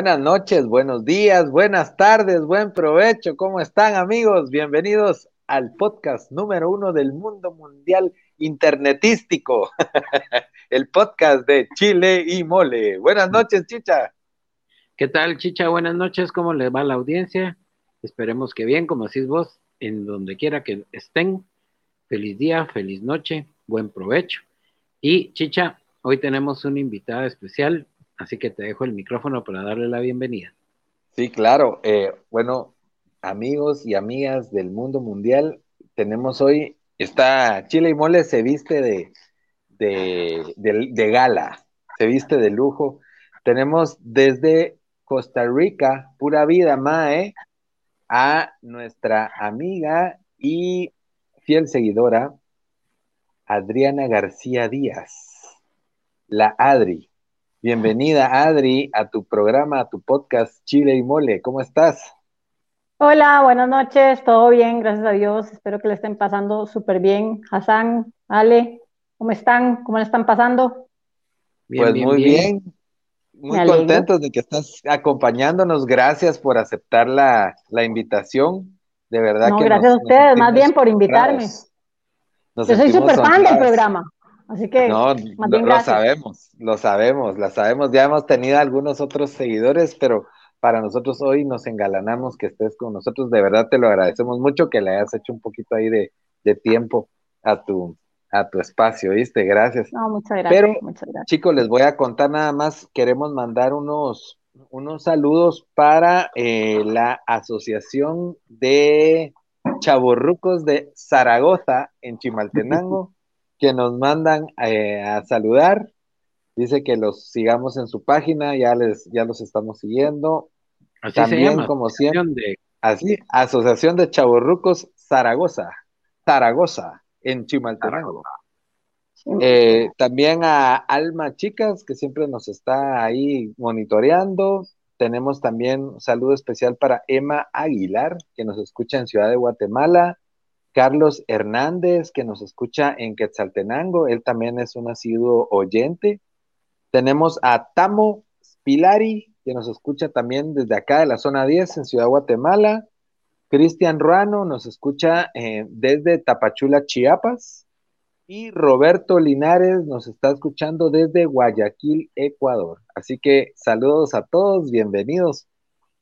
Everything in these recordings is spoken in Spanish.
Buenas noches, buenos días, buenas tardes, buen provecho. ¿Cómo están amigos? Bienvenidos al podcast número uno del mundo mundial internetístico, el podcast de Chile y Mole. Buenas noches, Chicha. ¿Qué tal, Chicha? Buenas noches. ¿Cómo les va la audiencia? Esperemos que bien, como decís vos, en donde quiera que estén. Feliz día, feliz noche, buen provecho. Y Chicha, hoy tenemos una invitada especial, Así que te dejo el micrófono para darle la bienvenida. Sí, claro. Eh, bueno, amigos y amigas del mundo mundial, tenemos hoy, está Chile y Mole se viste de, de, gala, se viste de lujo. Tenemos desde Costa Rica, pura vida, Mae, a nuestra amiga y fiel seguidora, Adriana García Díaz, la Adri. Bienvenida, Adri, a tu programa, a tu podcast Chile y Mole. ¿Cómo estás? Hola, buenas noches. Todo bien, gracias a Dios. Espero que le estén pasando súper bien. Hassan, Ale, ¿cómo están? ¿Cómo le están pasando? pues muy bien. Muy contentos de que estás acompañándonos. Gracias por aceptar la, invitación. De verdad no, que. Gracias a ustedes, más bien por invitarme. Yo soy súper fan del programa. Así que, no, lo sabemos, lo sabemos, lo sabemos. Ya hemos tenido algunos otros seguidores, pero para nosotros hoy nos engalanamos que estés con nosotros. De verdad te lo agradecemos mucho que le hayas hecho un poquito ahí de, tiempo a tu, a tu espacio, ¿viste? Gracias. No, muchas gracias. Pero, chicos, les voy a contar nada más. Queremos mandar unos, unos saludos para eh, la Asociación de Chaborrucos de Zaragoza en Chimaltenango. Que nos mandan eh, a saludar. Dice que los sigamos en su página, ya les, ya los estamos siguiendo. Así También, como siempre, así, Asociación de Chaborrucos Zaragoza, Zaragoza, en Chimaltenango. Eh, también a Alma Chicas, que siempre nos está ahí monitoreando. Tenemos también un saludo especial para Emma Aguilar, que nos escucha en Ciudad de Guatemala. Carlos Hernández, que nos escucha en Quetzaltenango, él también es un asiduo oyente. Tenemos a Tamo Spilari, que nos escucha también desde acá de la zona 10 en Ciudad Guatemala. Cristian Ruano nos escucha eh, desde Tapachula, Chiapas. Y Roberto Linares nos está escuchando desde Guayaquil, Ecuador. Así que saludos a todos, bienvenidos.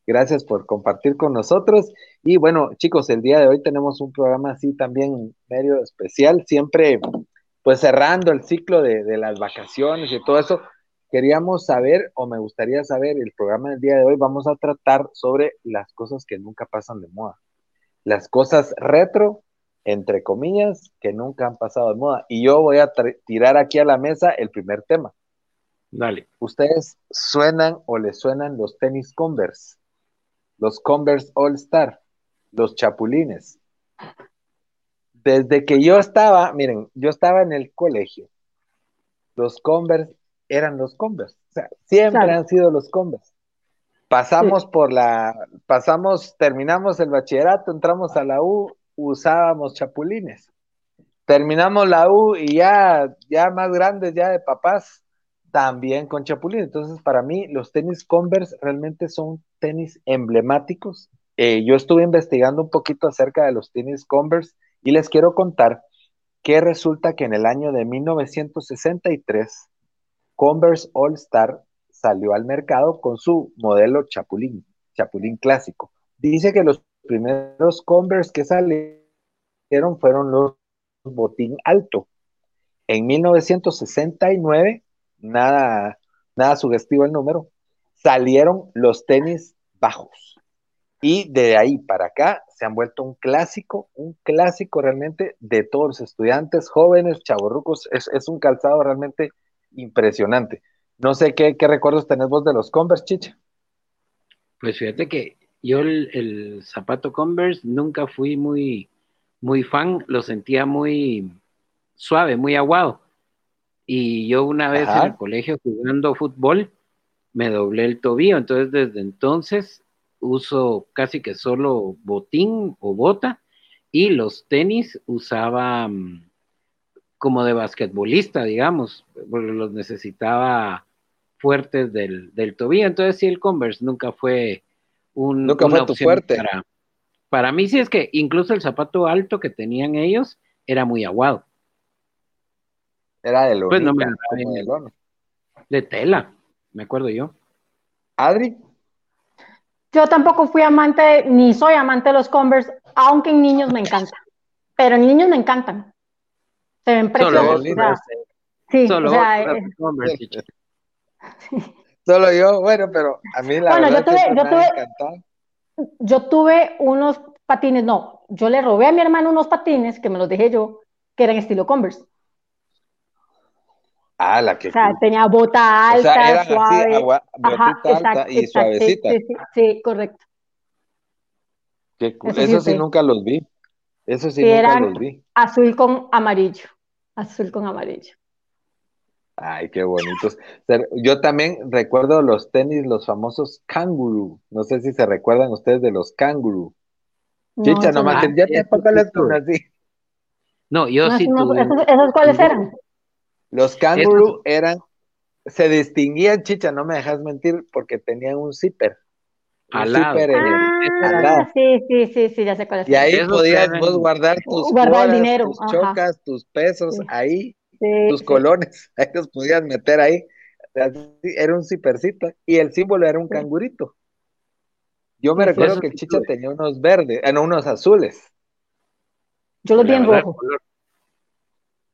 Gracias por compartir con nosotros. Y bueno, chicos, el día de hoy tenemos un programa así también medio especial, siempre pues cerrando el ciclo de, las vacaciones y todo eso. Queríamos saber, o me gustaría saber, el programa del día de hoy vamos a tratar sobre las cosas que nunca pasan de moda. Las cosas retro, entre comillas, que nunca han pasado de moda. Y yo voy a tirar aquí a la mesa el primer tema. Dale. ¿Ustedes suenan o les suenan los tenis Converse? Los Converse All Star, los Chapulines. Desde que yo estaba, miren, yo estaba en el colegio, los Converse eran los Converse, o sea, siempre han sido los Converse. Pasamos por la, pasamos, terminamos el bachillerato, entramos a la U, usábamos chapulines. Terminamos la U y ya, ya más grandes, ya de papás, también con chapulines. Entonces, para mí, los tenis Converse realmente son tenis emblemáticos. Eh, yo estuve investigando un poquito acerca de los tenis Converse y les quiero contar que resulta que en el año de 1963, Converse All Star salió al mercado con su modelo Chapulín, Chapulín clásico. Dice que los primeros Converse que salieron fueron los botín alto. En 1969, nada, nada sugestivo el número, salieron los tenis bajos. Y de ahí para acá se han vuelto un clásico, un clásico realmente de todos los estudiantes, jóvenes, chavorrucos. Es, un calzado realmente impresionante. No sé qué, recuerdos tenés vos de los Converse, Chicha. Pues fíjate que yo el, zapato Converse nunca fui muy, muy fan, lo sentía muy suave, muy aguado. Y yo una vez en el colegio jugando fútbol me doblé el tobillo, entonces desde entonces uso casi que solo botín o bota y los tenis usaba mm, como de basquetbolista, digamos, porque los necesitaba fuertes del, tobillo. Entonces, sí, el Converse nunca fue un. Nunca fue tu fuerte. Para, para mí, sí es que incluso el zapato alto que tenían ellos era muy aguado. Era de pues no de tela, me acuerdo yo. Adri. Yo tampoco fui amante, ni soy amante de los Converse, aunque en niños me encanta. Pero en niños me encantan. Se ven preciosos. sí, Solo o sea, eh, Solo yo, bueno, pero a mí la bueno, verdad yo tuve, yo tuve, yo tuve unos patines, no, yo le robé a mi hermano unos patines que me los dejé yo, que eran estilo Converse. Ah, la que. O sea, tenía bota alta, o sea, eran suave. Así, Ajá, alta y suavecita. Sí, sí, sí, correcto. Eso, sí, nunca los vi. Eso sí, nunca los vi. Azul con amarillo. Azul con amarillo. Ay, qué bonitos. Yo también recuerdo los tenis, los famosos Kangaroo. No sé si se recuerdan ustedes de los Kangaroo. Chicha, nomás, ya te les así. No, yo sí. ¿Esos cuáles eran? Los Kangaroo eran, se distinguían, Chicha, no me dejas mentir, porque tenían un zipper. Al lado. ah, Sí, sí, sí, sí, ya sé cuál es. Y ahí podías vos guardar tus guardar dinero. tus chocas, tus pesos, ahí, tus colones, ahí los podías meter ahí. Era un zippercito y el símbolo era un cangurito. Yo me recuerdo que el Chicha tenía unos verdes, eh, no, unos azules. Yo los vi en rojo.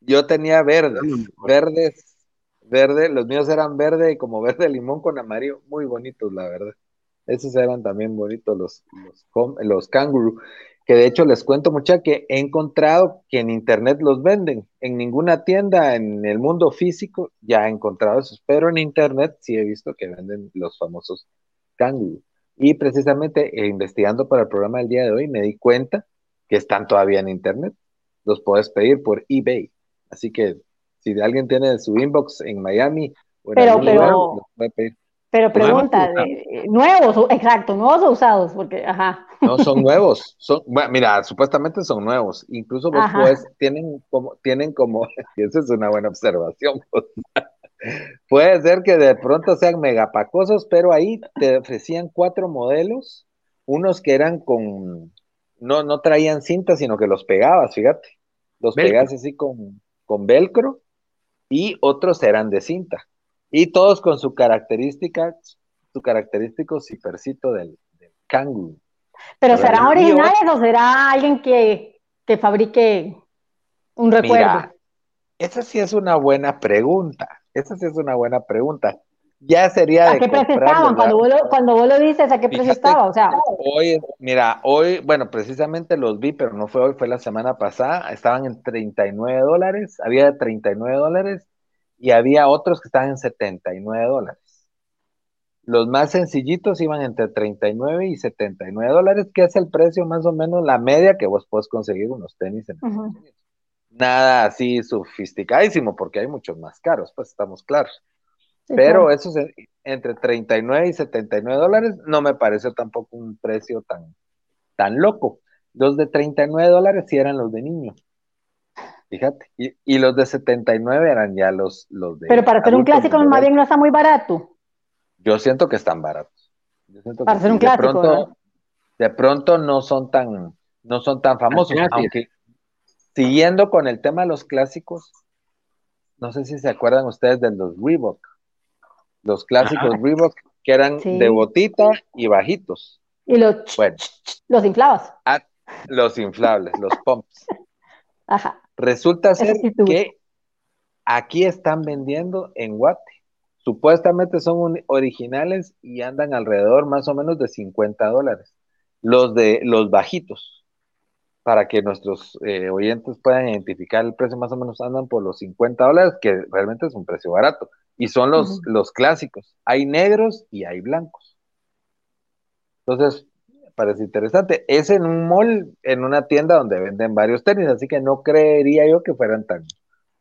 Yo tenía verdes, verdes, verde, los míos eran verde como verde limón con amarillo, muy bonitos, la verdad. Esos eran también bonitos los, los, que de hecho les cuento mucha que he encontrado que en internet los venden. En ninguna tienda en el mundo físico ya he encontrado esos, pero en internet sí he visto que venden los famosos kangaroo. Y precisamente eh, investigando para el programa del día de hoy me di cuenta que están todavía en internet. Los puedes pedir por eBay. Así que si alguien tiene su inbox en Miami o en pero, pero, Pero pregunta, nuevos, exacto, nuevos o usados, porque, ajá. No, son nuevos. Son, mira, supuestamente son nuevos. Incluso vos pues, tienen como, tienen como, y esa es una buena observación. Puede ser que de pronto sean megapacosos, pero ahí te ofrecían cuatro modelos, unos que eran con, no, no traían cinta, sino que los pegabas, fíjate. Los pegabas así con, con velcro y otros eran de cinta. Y todos con su característica, su característico cipercito del, del ¿Pero serán originales o será alguien que, que fabrique un recuerdo? esa sí es una buena pregunta. Esa sí es una buena pregunta ya sería ¿A qué precio estaban? Cuando vos, lo, cuando vos lo dices, ¿a qué precio estaba? O sea, hoy, mira, hoy, bueno, precisamente los vi, pero no fue hoy, fue la semana pasada, estaban en 39 dólares, había 39 dólares y había otros que estaban en 79 dólares. Los más sencillitos iban entre 39 y 79 dólares, que es el precio más o menos, la media que vos puedes conseguir unos tenis en Estados Unidos. Nada así sofisticadísimo, porque hay muchos más caros, pues estamos claros. Pero eso es entre 39 y 79 dólares no me pareció tampoco un precio tan, tan loco. Los de 39 dólares sí eran los de niño. Fíjate. Y, los de 79 eran ya los, los de. Pero para hacer un clásico, más bien no está muy barato. Yo siento que están baratos. para hacer un clásico. De pronto, de pronto no son tan, no son tan famosos. Aunque siguiendo con el tema de los clásicos, no sé si se acuerdan ustedes de los Reebok los clásicos Reebok que eran de botita y bajitos. Y los, los inflabas. Ah, los inflables, los pumps. Ajá. Resulta ser que aquí están vendiendo en Guate. Supuestamente son originales y andan alrededor más o menos de 50 dólares. Los de los bajitos, para que nuestros eh, oyentes puedan identificar el precio, más o menos andan por los 50 dólares, que realmente es un precio barato. Y son los, los clásicos. Hay negros y hay blancos. Entonces, parece interesante. Es en un mall, en una tienda donde venden varios tenis, así que no creería yo que fueran tan,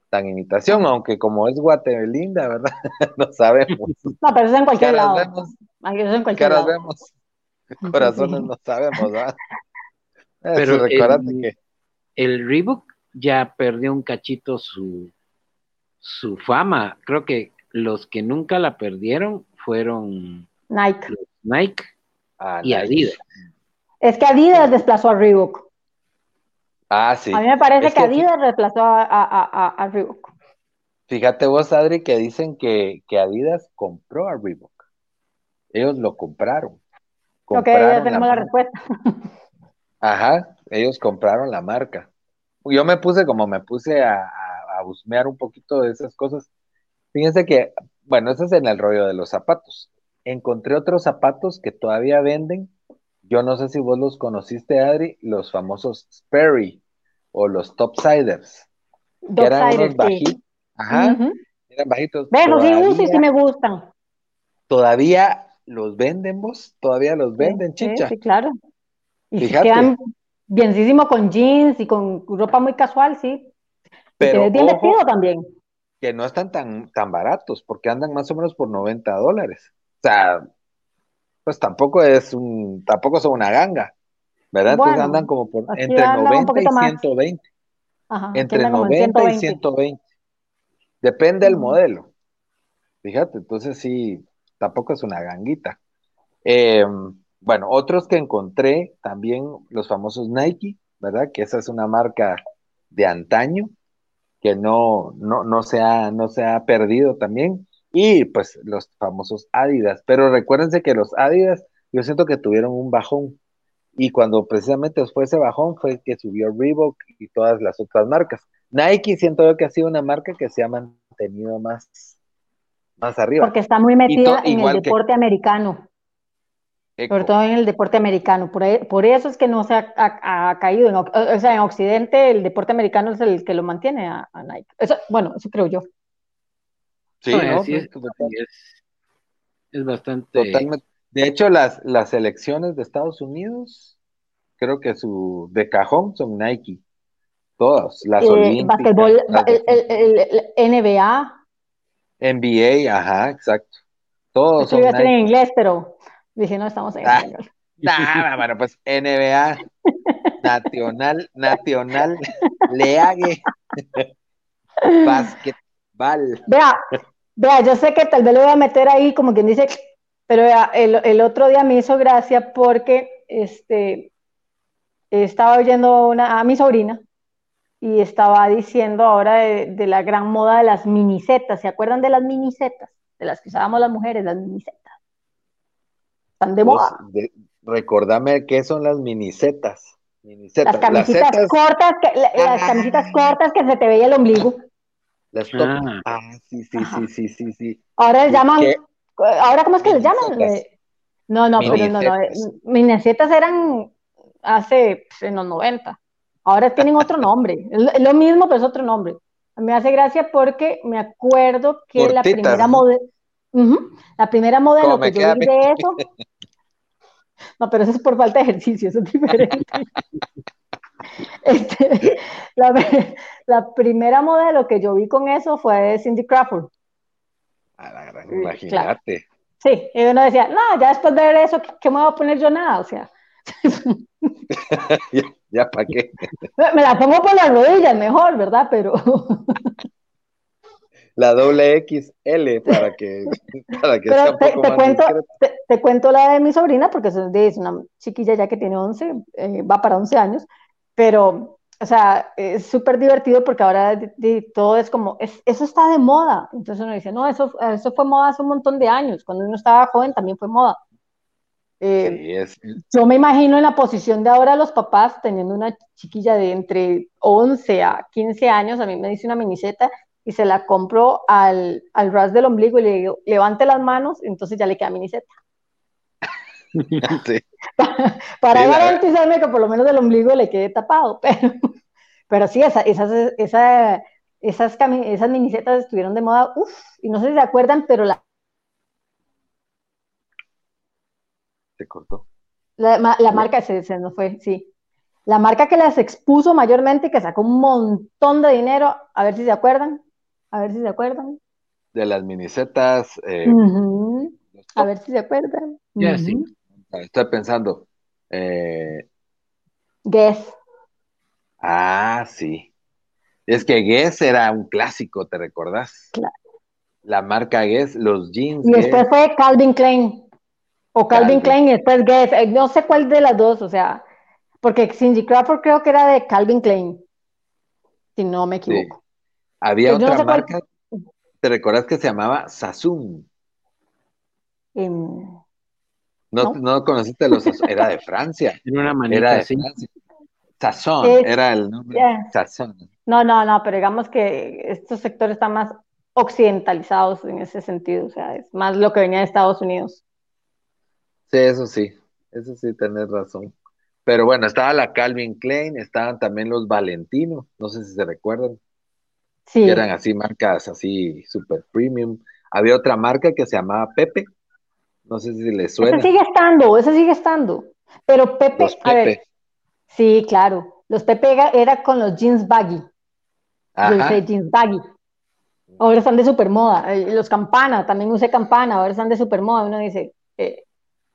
tan imitación, aunque como es Guatemala, ¿verdad? no sabemos. No, pero es en cualquier lado. Vemos, es en cualquier lado. vemos. Corazones no sabemos, ¿verdad? Pero recuérdate que el Reebok ya perdió un cachito su, su fama. Creo que los que nunca la perdieron fueron Nike, Nike ah, y Adidas. Es que Adidas desplazó a Reebok. Ah, sí. A mí me parece que, Adidas desplazó a, Reebok. Fíjate vos, Adri, que dicen que, que Adidas compró a Reebok. Ellos lo compraron. ok, ya tenemos la respuesta. Ajá, ellos compraron la marca. Yo me puse como me puse a, a, busmear un poquito de esas cosas. Fíjense que, bueno, ese es en el rollo de los zapatos. Encontré otros zapatos que todavía venden. Yo no sé si vos los conociste, Adri, los famosos Sperry o los Topsiders. Que eran unos bajitos. Ajá, eran bajitos. Bueno, sí, sí me gustan. Todavía los venden vos, todavía los venden, chicha. Sí, claro. Y quedan bienísimo con jeans y con ropa muy casual, sí. Pero bien vestido también. Que no están tan, tan baratos, porque andan más o menos por 90 dólares. O sea, pues tampoco es un, tampoco son una ganga, ¿verdad? Entonces andan como por entre 90 y 120. Ajá, entre 90 y 120. Depende del modelo. Fíjate, entonces sí, tampoco es una ganguita. Eh, bueno, otros que encontré también, los famosos Nike, ¿verdad? Que esa es una marca de antaño, que no, no, no, se, ha, no se ha perdido también. Y pues los famosos Adidas. Pero recuérdense que los Adidas, yo siento que tuvieron un bajón. Y cuando precisamente fue ese bajón, fue que subió Reebok y todas las otras marcas. Nike siento yo que ha sido una marca que se ha mantenido más, más arriba. Porque está muy metida en el deporte americano. Sobre todo en el deporte americano. Por, por eso es que no se ha, caído. En, o sea, en Occidente el deporte americano es el que lo mantiene a, Nike. bueno, eso creo yo. Sí, es, es, bastante. De hecho, las, las elecciones de Estados Unidos, creo que su de cajón son Nike. Todas, las eh, el, NBA. NBA, ajá, exacto. Todos son Nike. en inglés, pero Dije, no, estamos en ah, Nada, bueno, pues NBA, Nacional, Nacional, League, Basketball. Vea, vea, yo sé que tal vez lo voy a meter ahí como quien dice, pero el, el otro día me hizo gracia porque este, estaba oyendo una, a mi sobrina y estaba diciendo ahora de, de, la gran moda de las minisetas. ¿Se acuerdan de las minisetas? De las que usábamos las mujeres, las minisetas de moda. recordame qué son las minisetas. Las camisitas cortas, que, las ah. camisitas cortas que se te veía el ombligo. Las ah. ah, sí, sí, sí, sí, sí, sí. Ahora les llaman, ahora cómo es que les llaman? No, no, pero no, no. Eh, minisetas eran hace pues, en los 90. Ahora tienen otro nombre. Es lo mismo, pero es otro nombre. Me hace gracia porque me acuerdo que la primera modelo, la primera modelo que yo vi de eso No, pero eso es por falta de ejercicio, eso es diferente. Este, la, primera modelo que yo vi con eso fue Cindy Crawford. imagínate. Sí, y uno decía, no, ya después de ver eso, ¿qué, me voy a poner yo nada? O sea. ya, ¿para qué? Me la pongo por las rodillas mejor, ¿verdad? Pero la doble XL para que, para que sea un te, poco te cuento, te, cuento la de mi sobrina porque es una chiquilla ya que tiene 11, eh, va para 11 años, pero, o sea, es súper divertido porque ahora todo es como, eso está de moda. Entonces uno dice, no, eso, eso fue moda hace un montón de años. Cuando uno estaba joven también fue moda. Eh, yo me imagino en la posición de ahora los papás teniendo una chiquilla de entre 11 a 15 años, a mí me dice una miniseta y se la compro al, al ras del ombligo y le digo, levante las manos, entonces ya le queda miniseta. Sí. para, garantizarme que por lo menos el ombligo le quede tapado, pero, pero sí, esa, esas, esa, esas, esas minisetas estuvieron de moda, uff, y no sé si se acuerdan, pero la... Se cortó. La, marca se, se nos fue, sí. La marca que las expuso mayormente y que sacó un montón de dinero, a ver si se acuerdan, a ver si se acuerdan. De las minisetas. Eh, a ver si se acuerdan. Ya, sí. Estoy pensando. Eh... Guess. Ah, sí. Es que Guess era un clásico, ¿te recordás? Claro. La marca Guess, los jeans. Y después fue Calvin Klein. O Calvin, Klein y después Guess. Eh, no sé cuál de las dos, o sea, porque Cindy Crawford creo que era de Calvin Klein. Si no me equivoco. Había otra marca, ¿te recordás que se llamaba Sassoon? Em, no, ¿no? conociste los Era de Francia. Era una manera era de Francia. Sazón, era el nombre. Sazón. No, no, no, pero digamos que estos sectores están más occidentalizados en ese sentido, o sea, es más lo que venía de Estados Unidos. Sí, eso sí, eso sí, tenés razón. Pero bueno, estaba la Calvin Klein, estaban también los Valentino, no sé si se recuerdan. Sí. eran así marcas así super premium. Había otra marca que se llamaba Pepe, no sé si le suena. Ese sigue estando, ese sigue estando. Pero Pepe, a ver, sí, claro. Los Pepe era con los jeans baggy. Yo usé jeans baggy. Ahora están de super moda. Eh, los campana, también usé campana, ahora están de super moda. Uno dice, eh,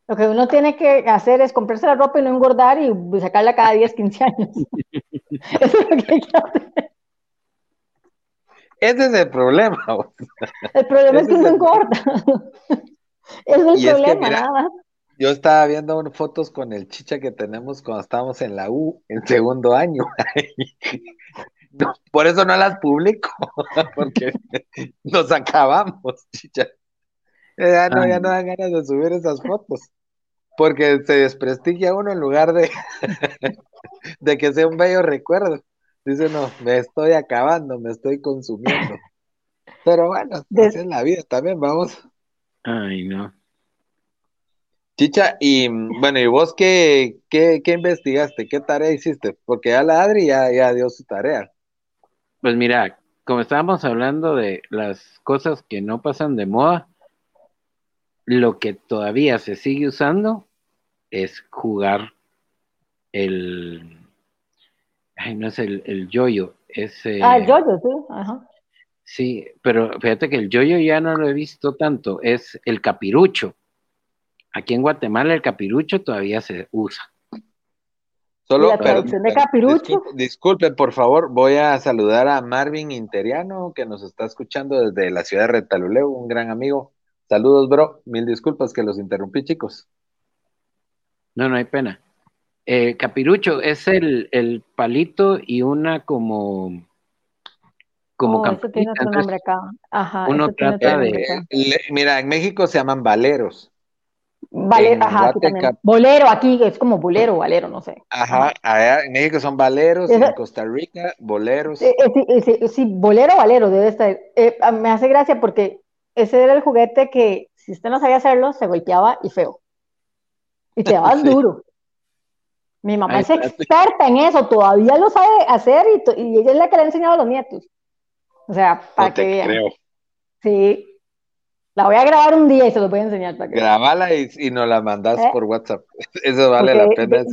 lo que uno tiene que hacer es comprarse la ropa y no engordar y sacarla cada 10, 15 años. Eso es lo que hay que hacer. Ese es el problema. El problema es que no engorda. es el problema, nada Yo estaba viendo fotos con el chicha que tenemos cuando estábamos en la U, en segundo año. por eso no las publico, porque nos acabamos, chicha. Ya no, ya no dan ganas de subir esas fotos, porque se desprestigia uno en lugar de, de que sea un bello recuerdo. Dice, no, me estoy acabando, me estoy consumiendo. Pero bueno, así es la vida también, vamos. Ay, no. Chicha, y bueno, ¿y vos qué, qué, investigaste? ¿Qué tarea hiciste? Porque ya la Adri ya, ya dio su tarea. Pues mira, como estábamos hablando de las cosas que no pasan de moda, lo que todavía se sigue usando es jugar el. Ay, no es el, el yoyo, es. ah, el yoyo, sí, ajá. Sí, pero fíjate que el yoyo ya no lo he visto tanto, es el capirucho. Aquí en Guatemala el capirucho todavía se usa. Solo, la traducción de capirucho. Disculpen, por favor, voy a saludar a Marvin Interiano, que nos está escuchando desde la ciudad de Retaluleu, un gran amigo. Saludos, bro. Mil disculpas que los interrumpí, chicos. No, no hay pena. Eh, capirucho es el, el, palito y una como como oh, eso tiene otro nombre acá. Ajá, uno trata de mira, en México se llaman valeros. Valero, ajá, aquí también. Bolero, aquí es como bolero, valero, no sé. Ajá, allá en México son valeros, en Costa Rica, boleros. Eh, eh, sí, sí, bolero, valero, debe estar. Eh, me hace gracia porque ese era el juguete que, si usted no sabía hacerlo, se golpeaba y feo. Y te dabas duro. Mi mamá es experta en eso, todavía lo sabe hacer y, y, ella es la que le ha enseñado a los nietos. O sea, para que vean. Creo. Sí, la voy a grabar un día y se los voy a enseñar. Para que... Grabala y, y nos la mandas ¿Eh? por WhatsApp. Eso vale la pena.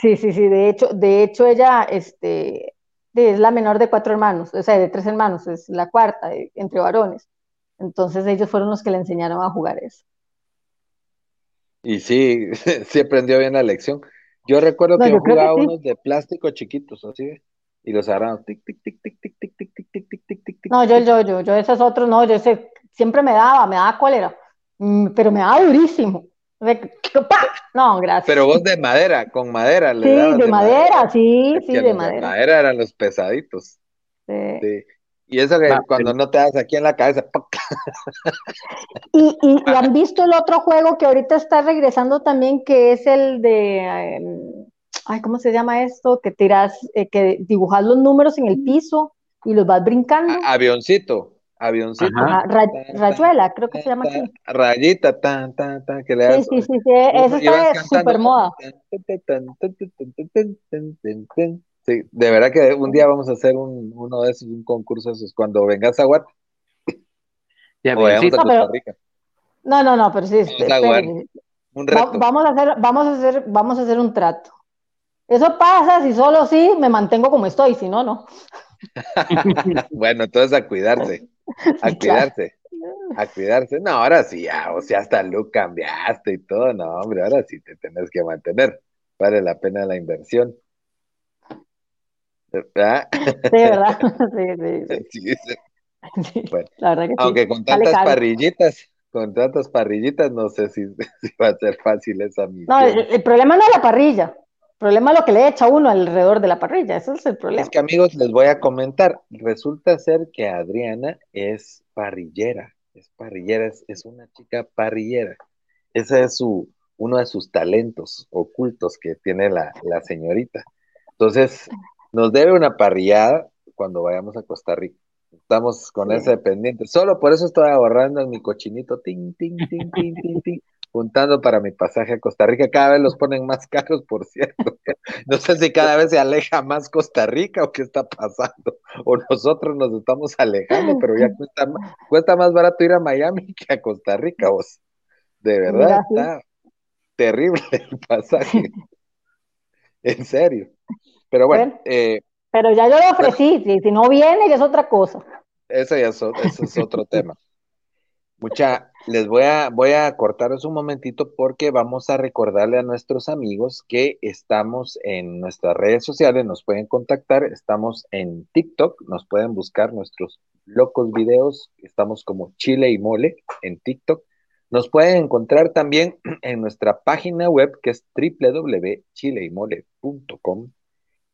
sí, sí, sí. De hecho, de hecho ella este, es la menor de cuatro hermanos, o sea, de tres hermanos, es la cuarta entre varones. Entonces ellos fueron los que le enseñaron a jugar eso. Y sí, sí aprendió bien la lección. Yo recuerdo que yo, jugaba unos de plástico chiquitos, así, y los agarramos, tic, tic, tic, tic, tic, tic, tic, tic, tic, tic, tic, tic. No, yo, yo, yo, yo, esos otros no, yo sé siempre me daba, me daba cólera, mm, pero me daba durísimo. No, gracias. Pero vos de madera, con madera. Le sí, de, madera, sí, sí, de madera. De madera eran los pesaditos. Sí. Y eso que cuando no te das aquí en la cabeza. Y, y, han visto el otro juego que ahorita está regresando también, que es el de. Em, ay, ¿cómo se llama esto? Que tiras, eh, que dibujas los números en el piso y los vas brincando. avioncito avioncito. rayuela, creo que se llama así. Rayita, tan, tan, tan, que le das. Sí, sí, sí, sí, eso está de super moda. Sí, de verdad que un día vamos a hacer un, uno de esos, un concurso de esos, cuando vengas a Guat. Ya, a Costa Rica. No, no, no, pero sí. Este, Un vamos a hacer, vamos a hacer, vamos a hacer un trato. Eso pasa si solo sí me mantengo como estoy, si no, no. bueno, entonces a cuidarse, a cuidarse, a cuidarse. No, ahora sí, ya, o sea, hasta look cambiaste y todo, no, hombre, ahora sí te tenés que mantener. Vale la pena la inversión. ¿Verdad? Sí, ¿verdad? Sí, sí. sí. Bueno, la verdad que aunque con tantas parrillitas, con tantas parrillitas, no sé si, va a ser fácil esa misión. No, el, problema no es la parrilla, el problema es lo que le echa uno alrededor de la parrilla, eso es el problema. Es que amigos, les voy a comentar, resulta ser que Adriana es parrillera, es parrillera, es, una chica parrillera. Ese es su, uno de sus talentos ocultos que tiene la, la señorita. Entonces, nos debe una parrillada cuando vayamos a Costa Rica. Estamos con ese pendiente. Solo por eso estoy ahorrando en mi cochinito, ting, ting, ting, ting, ting, ting, juntando para mi pasaje a Costa Rica. Cada vez los ponen más caros, por cierto. No sé si cada vez se aleja más Costa Rica o qué está pasando. O nosotros nos estamos alejando, pero ya cuesta, cuesta más barato ir a Miami que a Costa Rica, vos. De verdad, está terrible el pasaje. En serio. Pero bueno, eh, pero ya yo lo ofrecí, si, no viene ya es otra cosa. Eso ya es, eso es otro tema. Mucha, les voy a, voy a cortaros un momentito porque vamos a recordarle a nuestros amigos que estamos en nuestras redes sociales, nos pueden contactar, estamos en TikTok, nos pueden buscar nuestros locos videos, estamos como Chile y Mole en TikTok. Nos pueden encontrar también en nuestra página web que es www.chileymole.com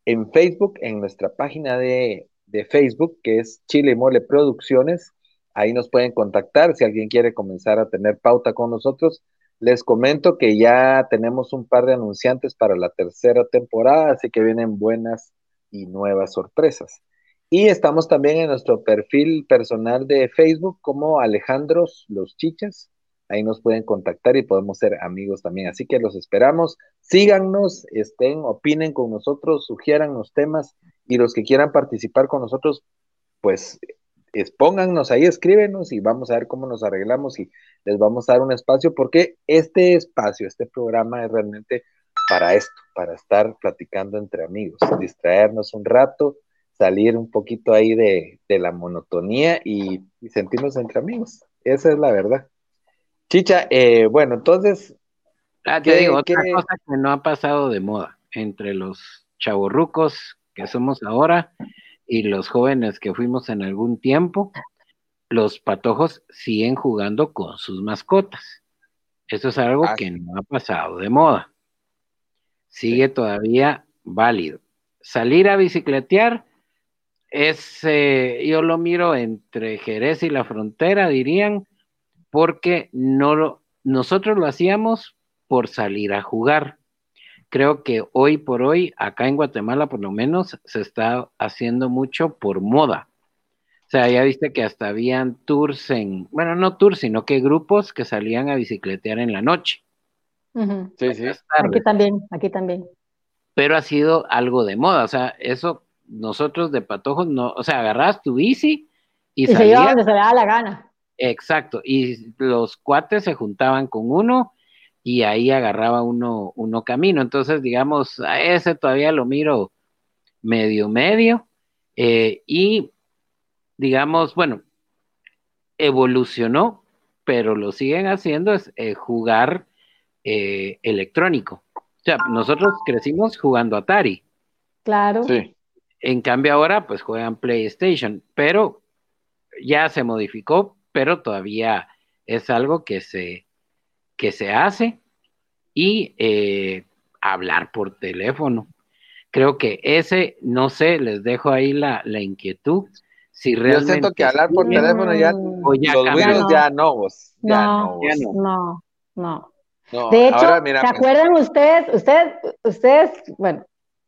en Facebook, en nuestra página de, Facebook, que es Chile Mole Producciones. Ahí nos pueden contactar si alguien quiere comenzar a tener pauta con nosotros. Les comento que ya tenemos un par de anunciantes para la tercera temporada, así que vienen buenas y nuevas sorpresas. Y estamos también en nuestro perfil personal de Facebook como Alejandros Los Chichas. Ahí nos pueden contactar y podemos ser amigos también. Así que los esperamos. Síganos, estén, opinen con nosotros, sugieran los temas y los que quieran participar con nosotros, pues expóngannos ahí, escríbenos y vamos a ver cómo nos arreglamos y les vamos a dar un espacio porque este espacio, este programa es realmente para esto, para estar platicando entre amigos, distraernos un rato, salir un poquito ahí de, la monotonía y sentirnos entre amigos. Esa es la verdad. Chicha, eh, bueno, entonces. Ah, te digo, otra cosa que no ha pasado de moda entre los chavorrucos que somos ahora y los jóvenes que fuimos en algún tiempo, los patojos siguen jugando con sus mascotas. Eso es algo ah, que no ha pasado de moda. Sigue todavía válido. Salir a bicicletear es, eh, yo lo miro entre Jerez y la frontera, dirían, porque no lo, nosotros lo hacíamos por salir a jugar. Creo que hoy por hoy, acá en Guatemala por lo menos, se está haciendo mucho por moda. O sea, ya viste que hasta habían tours en, bueno, no tours, sino que grupos que salían a bicicletear en la noche. Sí, sí. Aquí también, aquí también. Pero ha sido algo de moda, o sea, eso nosotros de patojos no, o sea, agarras tu bici y, y se iba donde se le da la gana. Exacto, y los cuates se juntaban con uno y ahí agarraba uno, uno camino. Entonces, digamos, a ese todavía lo miro medio, medio. Eh, y, digamos, bueno, evolucionó, pero lo siguen haciendo es eh, jugar eh, electrónico. O sea, nosotros crecimos jugando Atari. Claro. Sí. En cambio ahora, pues juegan PlayStation, pero ya se modificó pero todavía es algo que se, que se hace y eh, hablar por teléfono. Creo que ese, no sé, les dejo ahí la, inquietud. Si realmente Yo siento que hablar por teléfono ya, ya los virus ya no, vos, ya no, no, no, no. de hecho, ¿se acuerdan ustedes, ustedes, ustedes, bueno,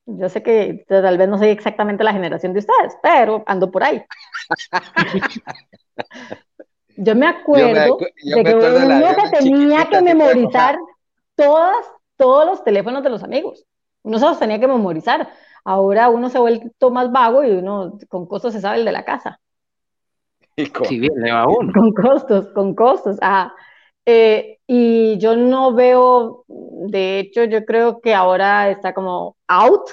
yo sé que tal vez no soy exactamente la generación de ustedes, pero ando por ahí. Yo me acuerdo de que uno se tenía que memorizar todas, todos los teléfonos de los amigos. Uno se los tenía que memorizar. Ahora uno se ha vuelto más vago y uno con costos se sabe el de la casa. Y con, bien le va uno. Con costos, con costos. Ah, Eh, y yo no veo, de hecho, yo creo que ahora está como out,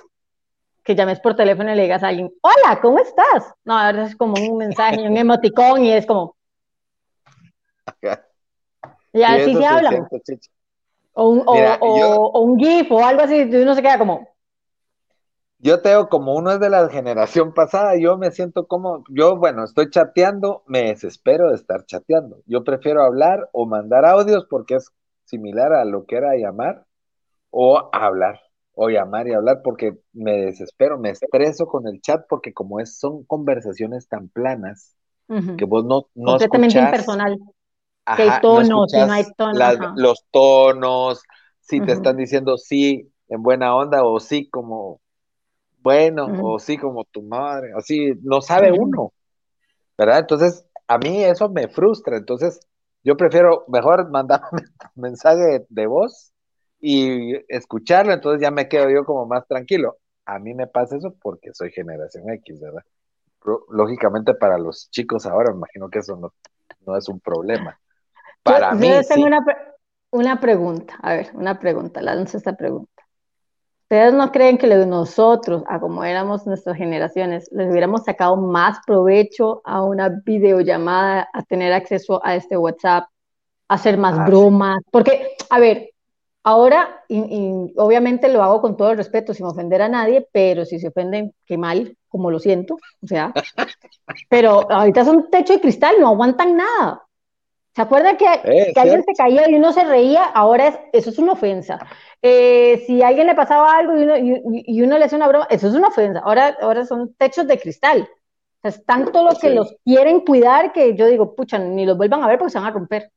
que llames por teléfono y le digas a alguien, hola, ¿cómo estás? No, ahora es como un mensaje, un emoticón y es como... Y así se hablan. O un, o, un GIF o algo así, uno se queda como, yo tengo como uno es de la generación pasada, yo me siento como, yo bueno, estoy chateando, me desespero de estar chateando. Yo prefiero hablar o mandar audios porque es similar a lo que era llamar o hablar o llamar y hablar porque me desespero, me estreso con el chat porque como es, son conversaciones tan planas que vos no, no Completamente impersonal. Que hay tonos, no, hay tonos. los tonos, si te están diciendo sí en buena onda o sí como bueno, o sí como tu madre, así, no sabe uno, ¿verdad? Entonces, a mí eso me frustra, entonces yo prefiero mejor mandar un mensaje de voz y escucharlo, entonces ya me quedo yo como más tranquilo. A mí me pasa eso porque soy generación X, ¿verdad? lógicamente para los chicos ahora, me imagino que eso no, no es un problema. Para mí. Yo tengo una, una pregunta, a ver, una pregunta, lanzo esta pregunta. ¿Ustedes no creen que nosotros, a como éramos nuestras generaciones, les hubiéramos sacado más provecho a una videollamada, a tener acceso a este WhatsApp, a hacer más ah, bromas? Porque, a ver, ahora, y, obviamente lo hago con todo el respeto, sin ofender a nadie, pero si se ofenden, qué mal, como lo siento, o sea, pero ahorita son techo de cristal, no aguantan nada. ¿Se acuerda que, que alguien se caía y uno se reía? Ahora es, eso es una ofensa. Eh, si a alguien le pasaba algo y uno, y, uno, le hace una broma, eso es una ofensa. Ahora, ahora son techos de cristal. es tanto lo que los quieren cuidar que yo digo, pucha, ni los vuelvan a ver porque se van a romper.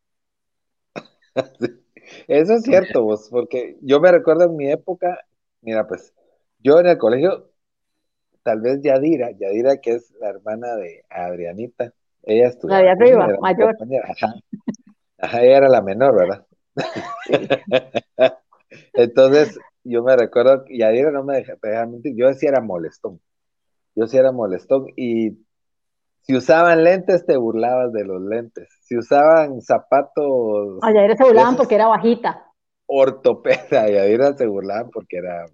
Eso es cierto, vos, porque yo me recuerdo en mi época, mira, pues, yo en el colegio, tal vez Yadira, Yadira que es la hermana de Adrianita, ella estudió. La de arriba, mayor. Ajá. Ajá, ella era la menor, ¿verdad? Entonces, yo me recuerdo, y Adira no me deja, mentir, yo sí era molestón. Yo sí era molestón. Y si usaban lentes, te burlabas de los lentes. Si usaban zapatos. A Yadira se burlaban porque era bajita. Ortopeda, y Yadira se burlaban porque era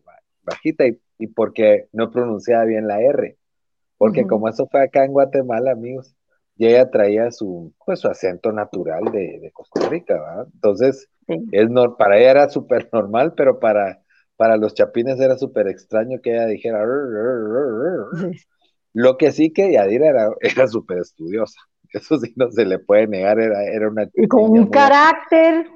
bajita y, y, porque no pronunciaba bien la R. Porque como eso fue acá en Guatemala, amigos, y ella traía su, pues, su acento natural de, Costa Rica, ¿verdad? Entonces, es no, para ella era súper normal, pero para, para los chapines era súper extraño que ella dijera. Lo que sí que Yadira era, era súper estudiosa, eso sí no se le puede negar, era, era una... Y con un carácter.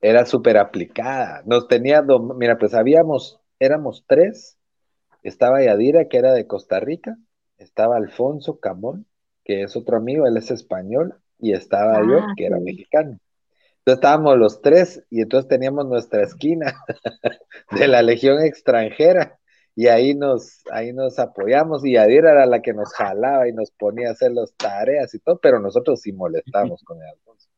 Era súper aplicada, nos tenía, mira, pues habíamos, éramos tres, estaba Yadira, que era de Costa Rica, estaba Alfonso Camón, que es otro amigo, él es español, y estaba yo, ah, que era mexicano. Entonces estábamos los tres y entonces teníamos nuestra esquina de la Legión extranjera y ahí nos, ahí nos apoyamos y Adira era la que nos jalaba y nos ponía a hacer las tareas y todo, pero nosotros sí molestábamos con el Alfonso.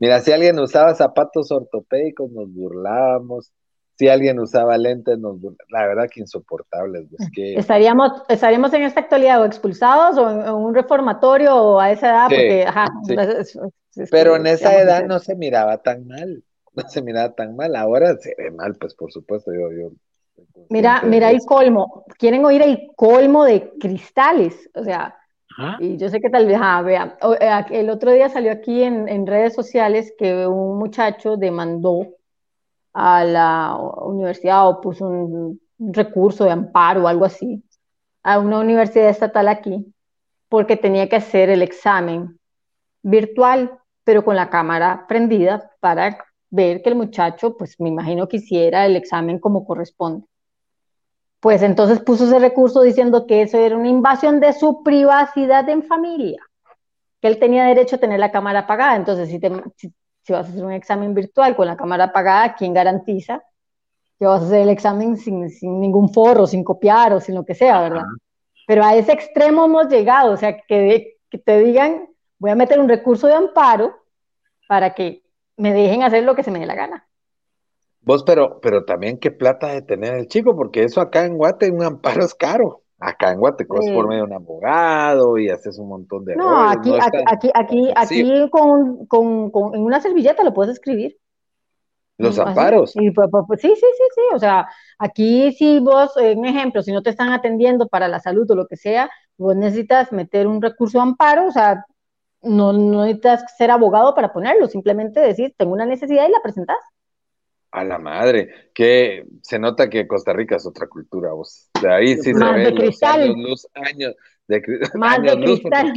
Mira, si alguien usaba zapatos ortopédicos, nos burlábamos, si alguien usaba lentes, nos, la verdad que insoportables. Pues, ¿Estaríamos, ¿Estaríamos en esta actualidad o expulsados o en, un reformatorio o a esa edad? porque, ajá, Pero en esa edad no se miraba tan mal, no se miraba tan mal, ahora se ve mal, pues por supuesto, yo... yo mira, mira el colmo, quieren oír el colmo de cristales, o sea, y yo sé que tal vez, ah, vea, el otro día salió aquí en, en redes sociales que un muchacho demandó a la universidad o puso un, recurso de amparo o algo así a una universidad estatal aquí porque tenía que hacer el examen virtual, pero con la cámara prendida para ver que el muchacho, pues me imagino que hiciera el examen como corresponde. Pues entonces puso ese recurso diciendo que eso era una invasión de su privacidad en familia, que él tenía derecho a tener la cámara apagada. Entonces, si, te, vas a hacer un examen virtual con la cámara apagada, ¿quién garantiza que vas a hacer el examen sin, ningún forro, sin copiar o sin lo que sea, verdad? Pero a ese extremo hemos llegado, o sea, que, que te digan, voy a meter un recurso de amparo para que me dejen hacer lo que se me dé la gana. Vos, pero, pero también qué plata de tener el chico, porque eso acá en Guate un amparo es caro. Acá en Guateco es por medio de un abogado y haces un montón de No, aquí, aquí, aquí, aquí, con, con, con, en una servilleta lo puedes escribir. Los amparos. sí, sí, sí, sí. O sea, aquí si vos, un ejemplo, si no te están atendiendo para la salud o lo que sea, vos necesitas meter un recurso de amparo, o sea, no, no necesitas ser abogado para ponerlo, simplemente decir, tengo una necesidad y la presentas. A la madre, que se nota que Costa Rica es otra cultura, vos. De ahí sí se ve los años luz, años de, Más de cristal.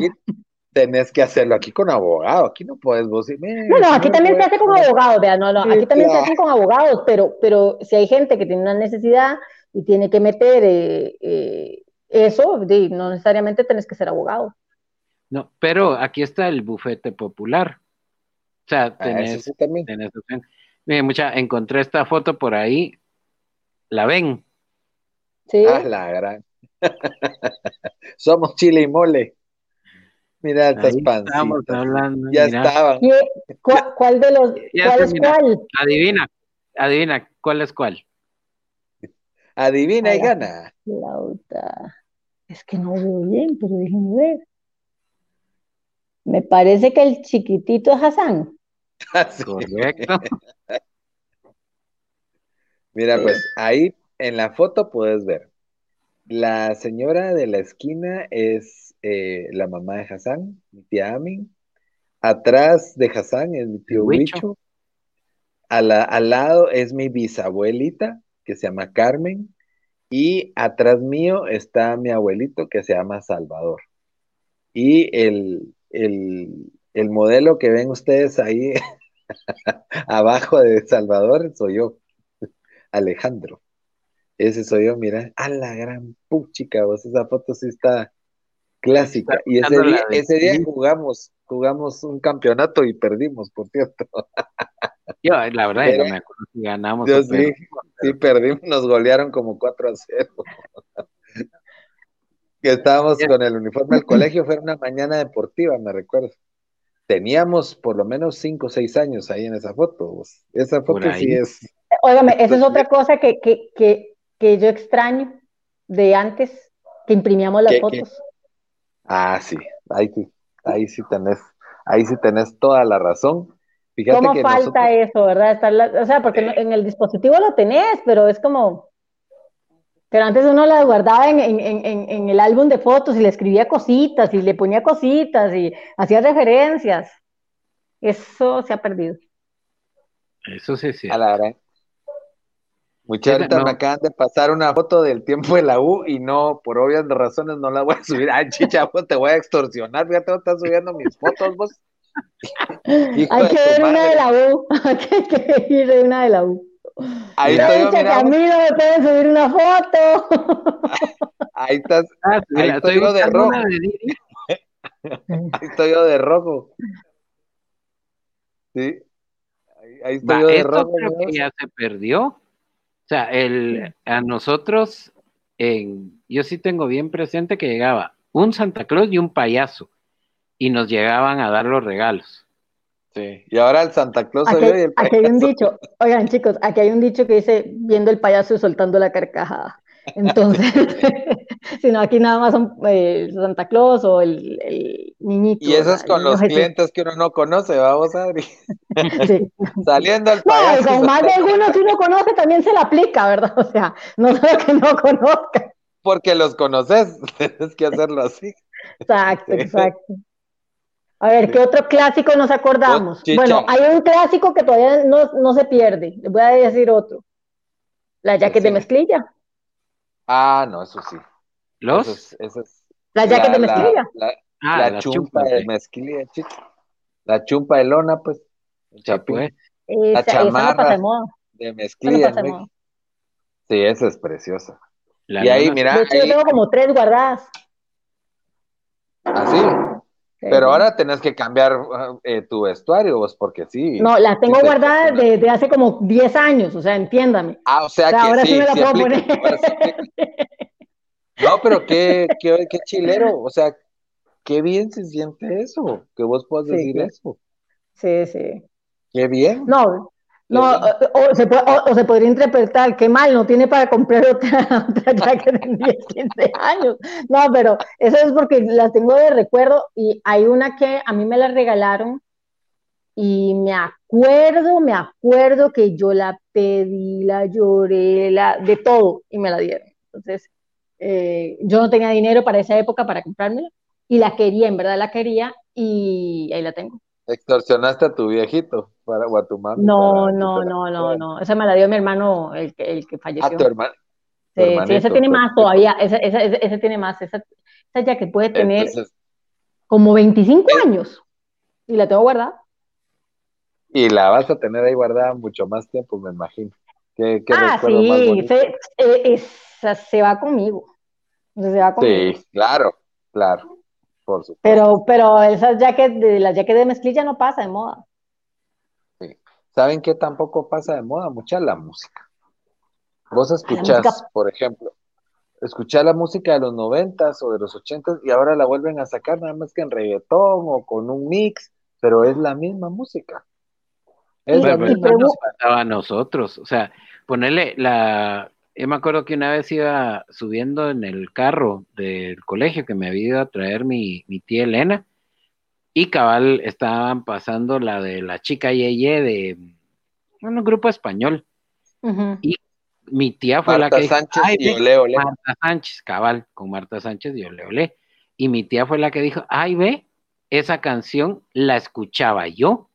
tenés que hacerlo aquí con abogado, aquí no puedes vos decir, No, no, aquí también se hace con abogados, vea, no, no, aquí también se hace con abogados, pero, pero si hay gente que tiene una necesidad y tiene que meter eh, eh, eso, no necesariamente tenés que ser abogado. No, pero aquí está el bufete popular. O sea, ah, tenés, también. Miren, mucha, encontré esta foto por ahí. ¿La ven? Sí. Ah, la gran. Somos chile y mole. Mira estas Estamos hablando. Ya estaban. ¿Cuál, de los? ¿Cuál es cuál? Adivina, adivina, ¿cuál es cuál? Adivina y gana. Lauta. Es que no veo bien, pero déjenme ver. Me parece que el chiquitito es Hassan. Correcto. Mira, pues ahí en la foto puedes ver. La señora de la esquina es eh, la mamá de Hassan, mi tía Amin. Atrás de Hassan es mi tío Huicho. al lado es mi bisabuelita, que se llama Carmen. Y atrás mío está mi abuelito, que se llama Salvador. Y el, el modelo que ven ustedes ahí abajo de Salvador soy yo, Alejandro. Ese soy yo, mira, a la gran puchica, vos, esa foto sí está clásica. Y ese día, ese día jugamos, jugamos un campeonato y perdimos, por cierto. Yo, la verdad, no me acuerdo si ganamos. Yo sí, sí, perdimos, nos golearon como 4 a 0. que estábamos con el uniforme del colegio, fue una mañana deportiva, me recuerdo. Teníamos por lo menos 5 o 6 años ahí en esa foto. Esa foto sí es. Óigame, esa es otra cosa que, que, que que yo extraño de antes, que imprimíamos las fotos. Ah, sí, ahí sí, ahí sí tenés, ahí sí tenés toda la razón. ¿Cómo falta eso, verdad? o sea, porque en el dispositivo lo tenés, pero es como, pero antes uno la guardaba en, en, el álbum de fotos y le escribía cositas y le ponía cositas y hacía referencias. Eso se ha perdido. Eso sí, sí. A la verdad. Muchas me acaban de pasar una foto del tiempo de la U y no, por obvias razones, no la voy a subir. Ay, chicha, pues te voy a extorsionar. Fíjate, estás subiendo mis fotos, vos. Hay que ver una de la U. Hay que ir de una de la U. Ahí estoy yo, mira. Camilo, me pueden subir una foto. Ahí estás. Ah, ahí estoy yo de rojo. Ahí estoy yo de rojo. Sí. Ahí, estoy yo de rojo. Creo que ya se perdió. O sea, el, a nosotros, en, yo sí tengo bien presente que llegaba un Santa Claus y un payaso y nos llegaban a dar los regalos. Sí, y ahora el Santa Claus aquí, y el payaso. Aquí hay un dicho, oigan chicos, aquí hay un dicho que dice, viendo el payaso y soltando la carcajada. Entonces, sino aquí nada más son eh, Santa Claus o el, el niñito. Y eso es con los clientes que uno no conoce, vamos, Adri. Sí. Saliendo al país. con más de algunos que uno conoce también se le aplica, ¿verdad? O sea, no solo que no conozca. Porque los conoces, tienes que hacerlo así. Exacto, exacto. A ver, ¿qué otro clásico nos acordamos? Bueno, hay un clásico que todavía no, no se pierde. Les voy a decir otro. La jacket de mezclilla. Ah, no, eso sí. ¿Los? Eso es, la jacket de mezclilla. La, ah, chumpa, de mezclilla, chico. La chumpa de lona, pues. El chapín. la chamarra de, mezclilla. sí, esa es preciosa. y ahí, mira. De hecho, yo tengo como tres guardadas. ¿Ah, sí? Pero ahora tenés que cambiar eh, tu vestuario, vos, porque sí. No, las tengo guardadas desde hace como 10 años, o sea, entiéndame. Ah, o sea, que ahora sí, me la puedo poner. no, pero qué, qué, qué, chilero, o sea, qué bien se siente eso, que vos puedas decir eso. Sí, sí. Qué bien. No, No, o, se o, se podría interpretar, qué mal, no tiene para comprar otra, otra jacket en 10, 15 años. No, pero eso es porque las tengo de recuerdo y hay una que a mí me la regalaron y me acuerdo, me acuerdo que yo la pedí, la lloré, la, de todo y me la dieron. Entonces, eh, yo no tenía dinero para esa época para comprármela y la quería, en verdad la quería y ahí la tengo. Extorsionaste a tu viejito para, o a tu mamá. No, no, no, no, no. Esa me la dio mi hermano, el que, el que falleció. Ah, tu hermano. Sí, sí, ese tiene más todavía. Ese, ese, ese, tiene más. Esa, esa ya que puede tener como 25 años. Y la tengo guardada. Y la vas a tener ahí guardada mucho más tiempo, me imagino. ¿Qué, qué ah, sí, se, eh, se va conmigo. Se va conmigo. Sí, claro, claro. Pero, pero esas jackets de la jacket de mezclilla no pasa de moda. Sí. ¿Saben qué tampoco pasa de moda? Mucha la música. Vos escuchás, por ejemplo, escuchás la música de los noventas o de los ochentas y ahora la vuelven a sacar nada más que en reggaetón o con un mix, pero es la misma música. Es la misma nos a nosotros, o sea, ponerle la, yo me acuerdo que una vez iba subiendo en el carro del colegio que me había ido a traer mi, tía Elena y cabal estaban pasando la de la chica Yeye de un grupo español. Y mi tía fue la que Sánchez y ole, ole. Marta Sánchez, cabal, con Marta Sánchez y ole, ole. Y mi tía fue la que dijo, ay, ve, esa canción la escuchaba yo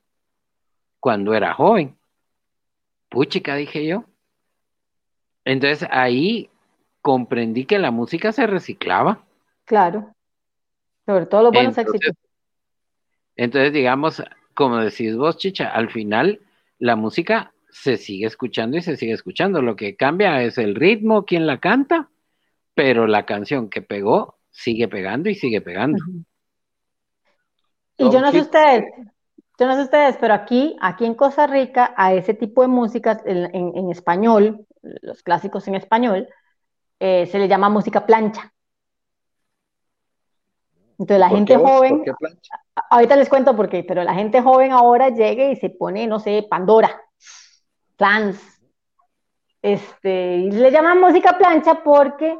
cuando era joven. Puchica, dije yo. Entonces ahí comprendí que la música se reciclaba. Claro. Sobre todo los buenos éxitos. Entonces, digamos, como decís vos, Chicha, al final la música se sigue escuchando y se sigue escuchando. Lo que cambia es el ritmo, quién la canta, pero la canción que pegó sigue pegando y sigue pegando. Y yo no sé ustedes, yo no sé ustedes, pero aquí, aquí en Costa Rica, a ese tipo de música en español, los clásicos en español, eh, se le llama música plancha. Entonces la gente joven, ahorita les cuento por qué, pero la gente joven ahora llega y se pone, no sé, Pandora, Flans, este, y le llaman música plancha porque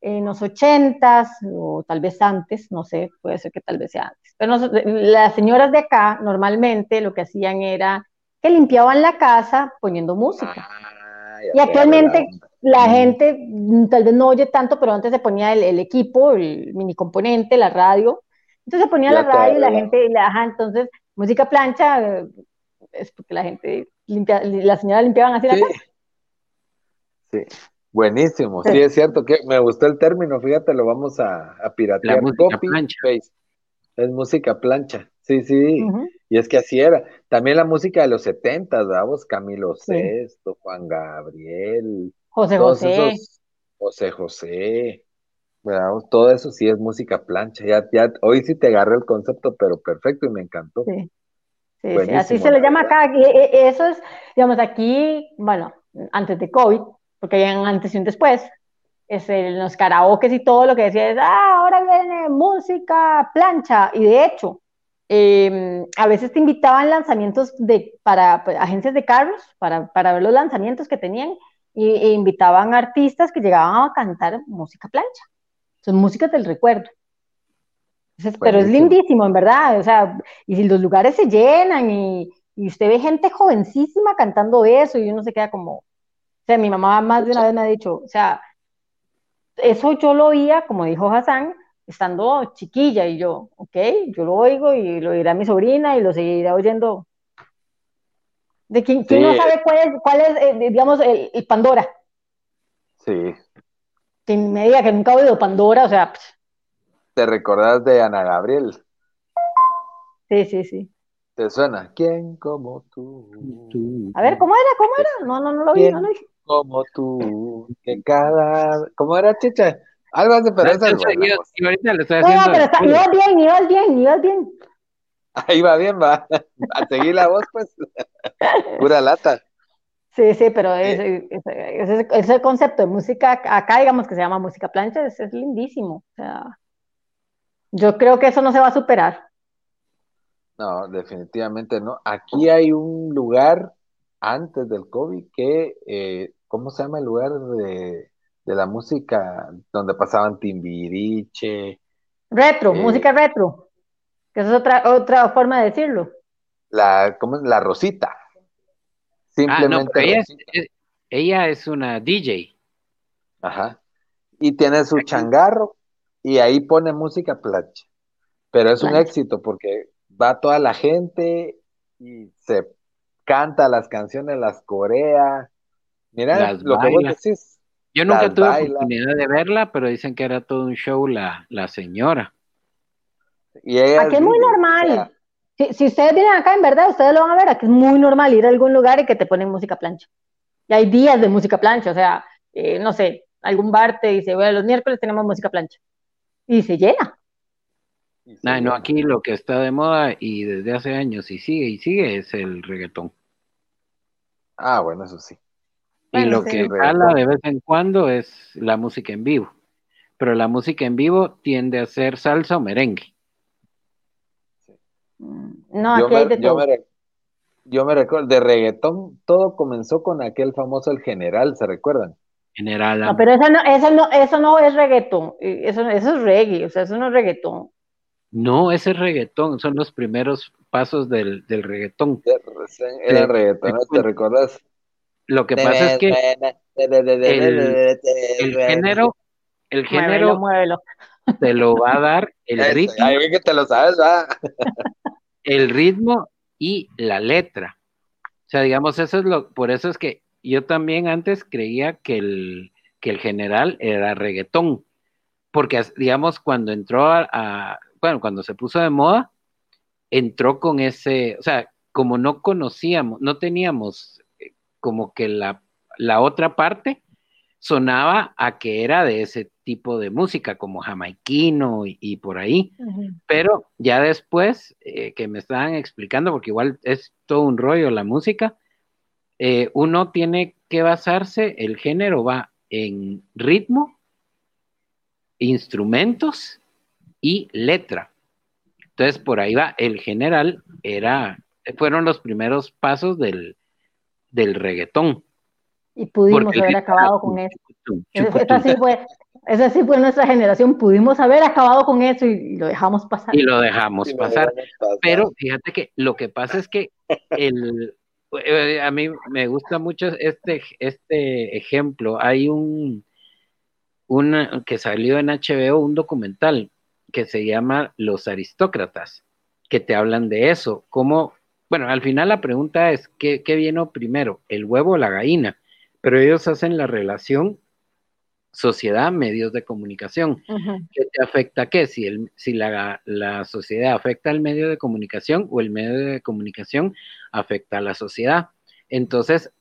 en los ochentas, o tal vez antes, no sé, puede ser que tal vez sea antes, pero las señoras de acá normalmente lo que hacían era que limpiaban la casa poniendo música. Y actualmente la gente mm, tal vez no oye tanto, pero antes se ponía el, equipo, el mini componente, la radio. Entonces se ponía la radio y la gente, ajá, entonces música plancha eh, es porque la gente limpia, la señora limpiaban así la casa. Sí, buenísimo, sí. es cierto que me gustó el término, fíjate, lo vamos a, a piratear. Copy, Es música plancha, sí, sí. Y es que así era. También la música de los setentas, vamos, Camilo Sesto, Juan Gabriel, José José. José José. todo eso sí es música plancha. Ya, ya, hoy sí te agarré el concepto, pero perfecto y me encantó. Sí. Sí, así se le llama acá. E, e, eso es, digamos, aquí, bueno, antes de COVID, porque hay un antes y un después, es en los karaokes y todo lo que decía es, ah, ahora viene música plancha. Y de hecho, Em, a veces te invitaban lanzamientos de, para, agencias de carros, para, para, ver los lanzamientos que tenían, y, e invitaban artistas que llegaban a cantar música plancha. Son músicas del recuerdo. pero es lindísimo, en verdad. O sea, y si los lugares se llenan y, y, usted ve gente jovencísima cantando eso y uno se queda como. O sea, mi mamá más de una vez me ha dicho, o sea, eso yo lo oía, como dijo Hassan, estando chiquilla y yo, ok, yo lo oigo y lo oirá mi sobrina y lo seguirá oyendo. ¿De quién, no sabe cuál es, cuál es eh, digamos, el, Pandora? Sí. Que me diga que nunca ha oído Pandora, o sea... ¿Te recordás de Ana Gabriel? Sí, sí, sí. ¿Te suena? ¿Quién como tú? A ver, ¿cómo era? ¿Cómo era? No, no, no lo vi, no lo vi. Como tú, que cada... ¿Cómo era, chicha? Algo hace, pero eso es bueno. Y ahorita le estoy haciendo. No, pero está, ibas bien, ibas bien, ibas bien. Ahí va bien, va. A seguir la voz, pues. Pura lata. Sí, sí, pero ese, ese, ese, concepto de música acá, digamos que se llama música plancha, es, es lindísimo. O sea, yo creo que eso no se va a superar. No, definitivamente no. Aquí hay un lugar antes del COVID que, eh, ¿cómo se llama el lugar de, la música donde pasaban Timbiriche? Retro, eh, música retro, que es otra, otra forma de decirlo. La, ¿cómo es? La Rosita. Simplemente. ella, es, una DJ. Ajá. Y tiene su changarro y ahí pone música plancha. Pero es un éxito porque va toda la gente y se canta las canciones, las corea. Mira lo que vos decís. Yo nunca tuve la oportunidad de verla, pero dicen que era todo un show la, la señora. Y Aquí es muy normal. si, ustedes vienen acá, en verdad, ustedes lo van a ver, aquí es muy normal ir a algún lugar y que te ponen música plancha. Y hay días de música plancha, o sea, eh, no sé, algún bar te dice, bueno, los miércoles tenemos música plancha. Y se llena. No, no, aquí lo que está de moda y desde hace años y sigue y sigue es el reggaetón. Ah, bueno, eso sí. Y lo que jala de vez en cuando es la música en vivo. Pero la música en vivo tiende a ser salsa o merengue. Mm, no, aquí hay de todo. yo me recuerdo, de reggaetón, todo comenzó con aquel famoso El General, ¿se recuerdan? General. No, pero eso no, eso no, eso no es reggaetón, eso, eso es reggae, o sea, eso no es reggaetón. No, ese es reggaetón, son los primeros pasos del, del reggaetón. Era reggaetón, ¿te recuerdas? Lo que pasa es que el, género, el género te lo va a dar el ritmo. Ahí que te lo sabes, va. el ritmo y la letra. O sea, digamos, eso es lo, por eso es que yo también antes creía que el, que el general era reggaetón, porque digamos, cuando entró a, bueno, cuando se puso de moda, entró con ese, o sea, como no conocíamos, no teníamos como que la, la otra parte, sonaba a que era de ese tipo de música, como jamaiquino y, por ahí. Pero ya después eh, que me estaban explicando, porque igual es todo un rollo la música, eh, uno tiene que basarse, el género va en ritmo, instrumentos y letra. Entonces, por ahí va, el general era, fueron los primeros pasos del, del reggaetón. Y pudimos haber acabado con eso. Esa sí, fue, esa sí fue nuestra generación, pudimos haber acabado con eso y, lo dejamos pasar. Y lo dejamos pasar. Pero fíjate que lo que pasa es que el, eh, a mí me gusta mucho este, este ejemplo. Hay un, un que salió en HBO, un documental que se llama Los aristócratas, que te hablan de eso. Como, bueno, al final la pregunta es, ¿qué, qué vino primero, el huevo o la gallina? Pero ellos hacen la relación sociedad, medios de comunicación. ¿Qué te afecta qué? Si, el, si la, la, sociedad afecta al medio de comunicación o el medio de comunicación afecta a la sociedad. Entonces,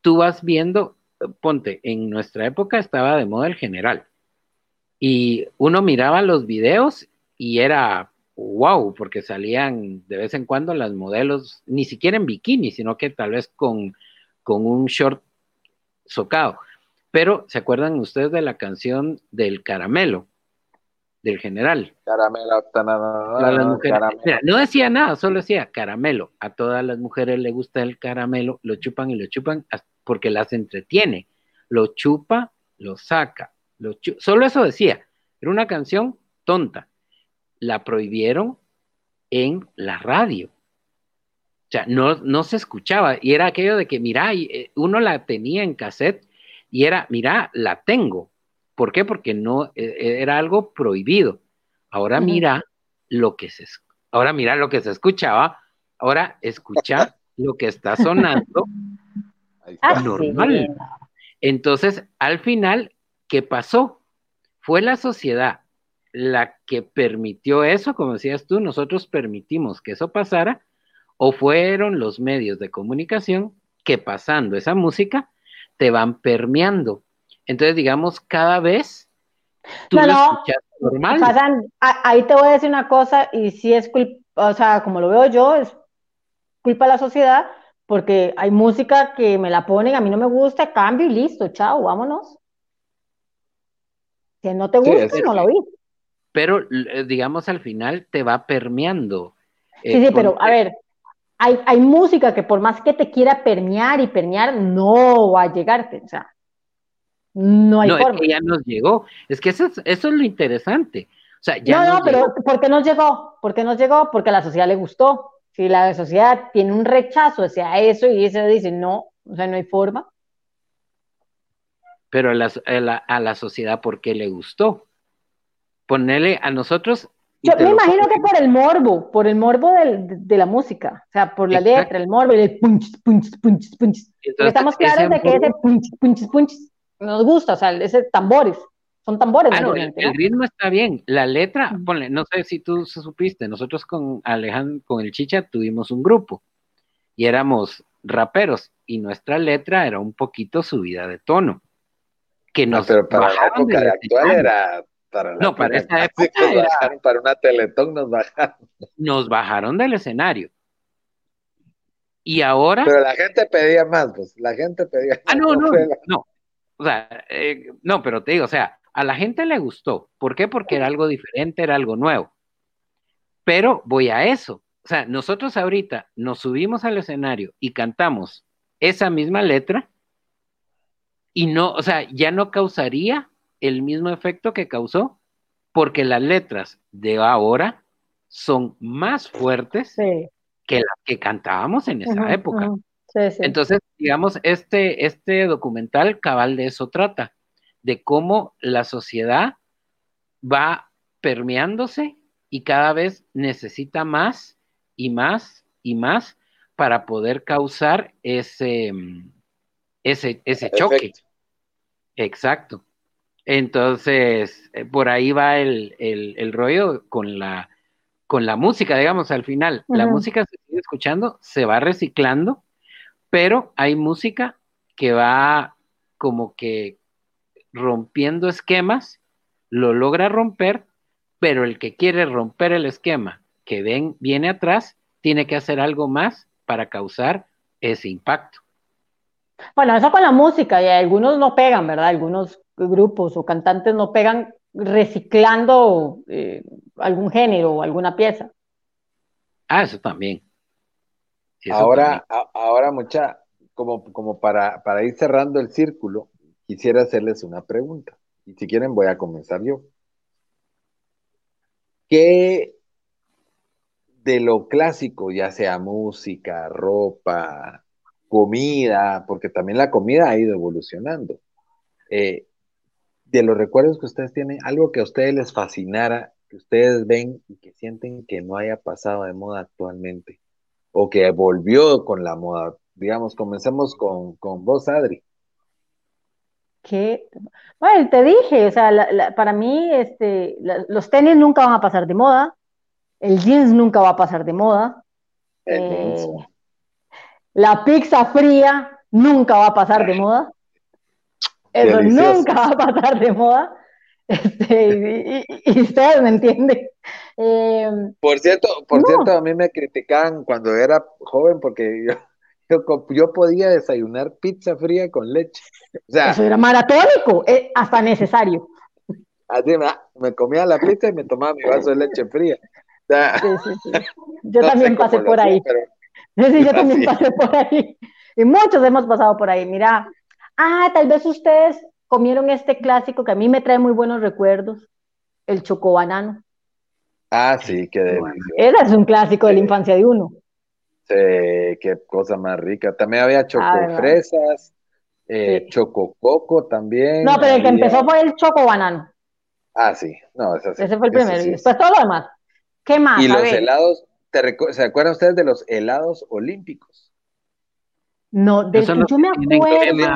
tú vas viendo, ponte, en nuestra época estaba de moda el general. Y uno miraba los videos y era wow, porque salían de vez en cuando las modelos, ni siquiera en bikini, sino que tal vez con, con un short socado. Pero, ¿se acuerdan ustedes de la canción del caramelo? Del general. Caramelo, no decía nada, solo decía caramelo. A todas las mujeres le gusta el caramelo, lo chupan y lo chupan porque las entretiene. Lo chupa, lo saca. Lo Solo eso decía. Era una canción tonta. La prohibieron en la radio. O sea, no, no se escuchaba. Y era aquello de que, mira, eh, uno la tenía en cassette y era, mira, la tengo. ¿Por qué? Porque no e, e, era algo prohibido. Ahora mira lo que se ahora mira lo que se escuchaba, ahora escucha lo que está sonando ah, normal. Entonces, al final, ¿qué pasó? Fue la sociedad la que permitió eso, como decías tú, nosotros permitimos que eso pasara, o fueron los medios de comunicación que pasando esa música te van permeando. Entonces, digamos, cada vez tú lo escuchas normal. ahí te voy a decir una cosa, y si es culpa, o sea, como lo veo yo, es culpa de la sociedad, porque hay música que me la ponen, a mí no me gusta, cambio y listo, chao, vámonos. Si no te gusta, no lo oís. Pero, eh, digamos, al final te va permeando. sí, sí, pero a ver, hay, hay música que por más que te quiera permear y permear, no va a llegarte, o sea, no hay no, forma. Es que ya nos llegó, es que eso es, eso es lo interesante. O sea, ya no, no, pero ¿por qué nos llegó? ¿Por qué nos llegó? Porque a la sociedad le gustó. Si la sociedad tiene un rechazo hacia eso y ese dice no, o sea, no hay forma. Pero a la, a la, sociedad, ¿por qué le gustó? Ponerle a nosotros yo me imagino que por el morbo, por el morbo de, la música, o sea, por la letra, el morbo y el punch, punch, punch, punch. estamos claros de que ese punch, punch, punch nos gusta, o sea, ese tambores, son tambores. Ah, el, ritmo está bien, la letra, ponle, no sé si tú supiste, nosotros con Alejandro, con el Chicha tuvimos un grupo y éramos raperos y nuestra letra era un poquito subida de tono. Que nos pero para la época actual era para no, para esa época para una teletón nos bajaron. Nos bajaron del escenario. Y ahora. Pero la gente pedía más, pues. La gente pedía Ah, no, no, no. O sea, eh, no, pero te digo, o sea, a la gente le gustó. ¿Por qué? Porque era algo diferente, era algo nuevo. Pero voy a eso. O sea, nosotros ahorita nos subimos al escenario y cantamos esa misma letra y no, o sea, ya no causaría el mismo efecto que causó porque las letras de ahora son más fuertes que las que cantábamos en esa época. Entonces, digamos, este, este documental cabal de eso trata, de cómo la sociedad va permeándose y cada vez necesita más y más y más para poder causar ese, ese, ese choque. Exacto. Entonces, eh, por ahí va el, el, rollo con la, con la música, digamos, al final. La música se sigue escuchando, se va reciclando pero hay música que va como que rompiendo esquemas, lo logra romper, pero el que quiere romper el esquema que ven, viene atrás, tiene que hacer algo más para causar ese impacto. Bueno, eso con la música, y algunos no pegan, ¿verdad? Algunos grupos o cantantes no pegan reciclando eh, algún género o alguna pieza. Ah, eso también ahora, ahora mucha, como, como para, para ir cerrando el círculo, quisiera hacerles una pregunta. Y si quieren, voy a comenzar yo. ¿Qué de lo clásico, ya sea música, ropa, comida, porque también la comida ha ido evolucionando, eh, de los recuerdos que ustedes tienen, algo que a ustedes les fascinara, que ustedes ven y que sienten que no haya pasado de moda actualmente? o que volvió con la moda. Digamos, comencemos con, con vos, Adri. Que, bueno, te dije, o sea, para mí este, los tenis nunca van a pasar de moda, el jeans nunca va a pasar de moda, eh, la pizza fría nunca va a pasar de moda, eso nunca va a pasar de moda. Este, y, ustedes me entienden. Em, por cierto, por cierto, a mí me criticaban cuando era joven porque yo, yo, podía desayunar pizza fría con leche. Eso era maratónico, eh, hasta necesario. Así me, comía la pizza y me tomaba mi vaso de leche fría. Yo también pasé por ahí. Sí, yo también pasé por ahí. Y muchos hemos pasado por ahí. Mira, ah, tal vez ustedes comieron este clásico que a mí me trae muy buenos recuerdos, el chocobanano. Ah, sí, qué delicioso. Ese es un clásico de la infancia de uno. Sí, qué cosa más rica. También había chocofresas, eh, chocococo también. No, pero el que empezó fue el chocobanano. Ah, sí, no, ese, ese fue el primero. y después todo lo demás. ¿Qué más? Y los helados, ¿se acuerdan ustedes de los helados olímpicos? No, de yo me acuerdo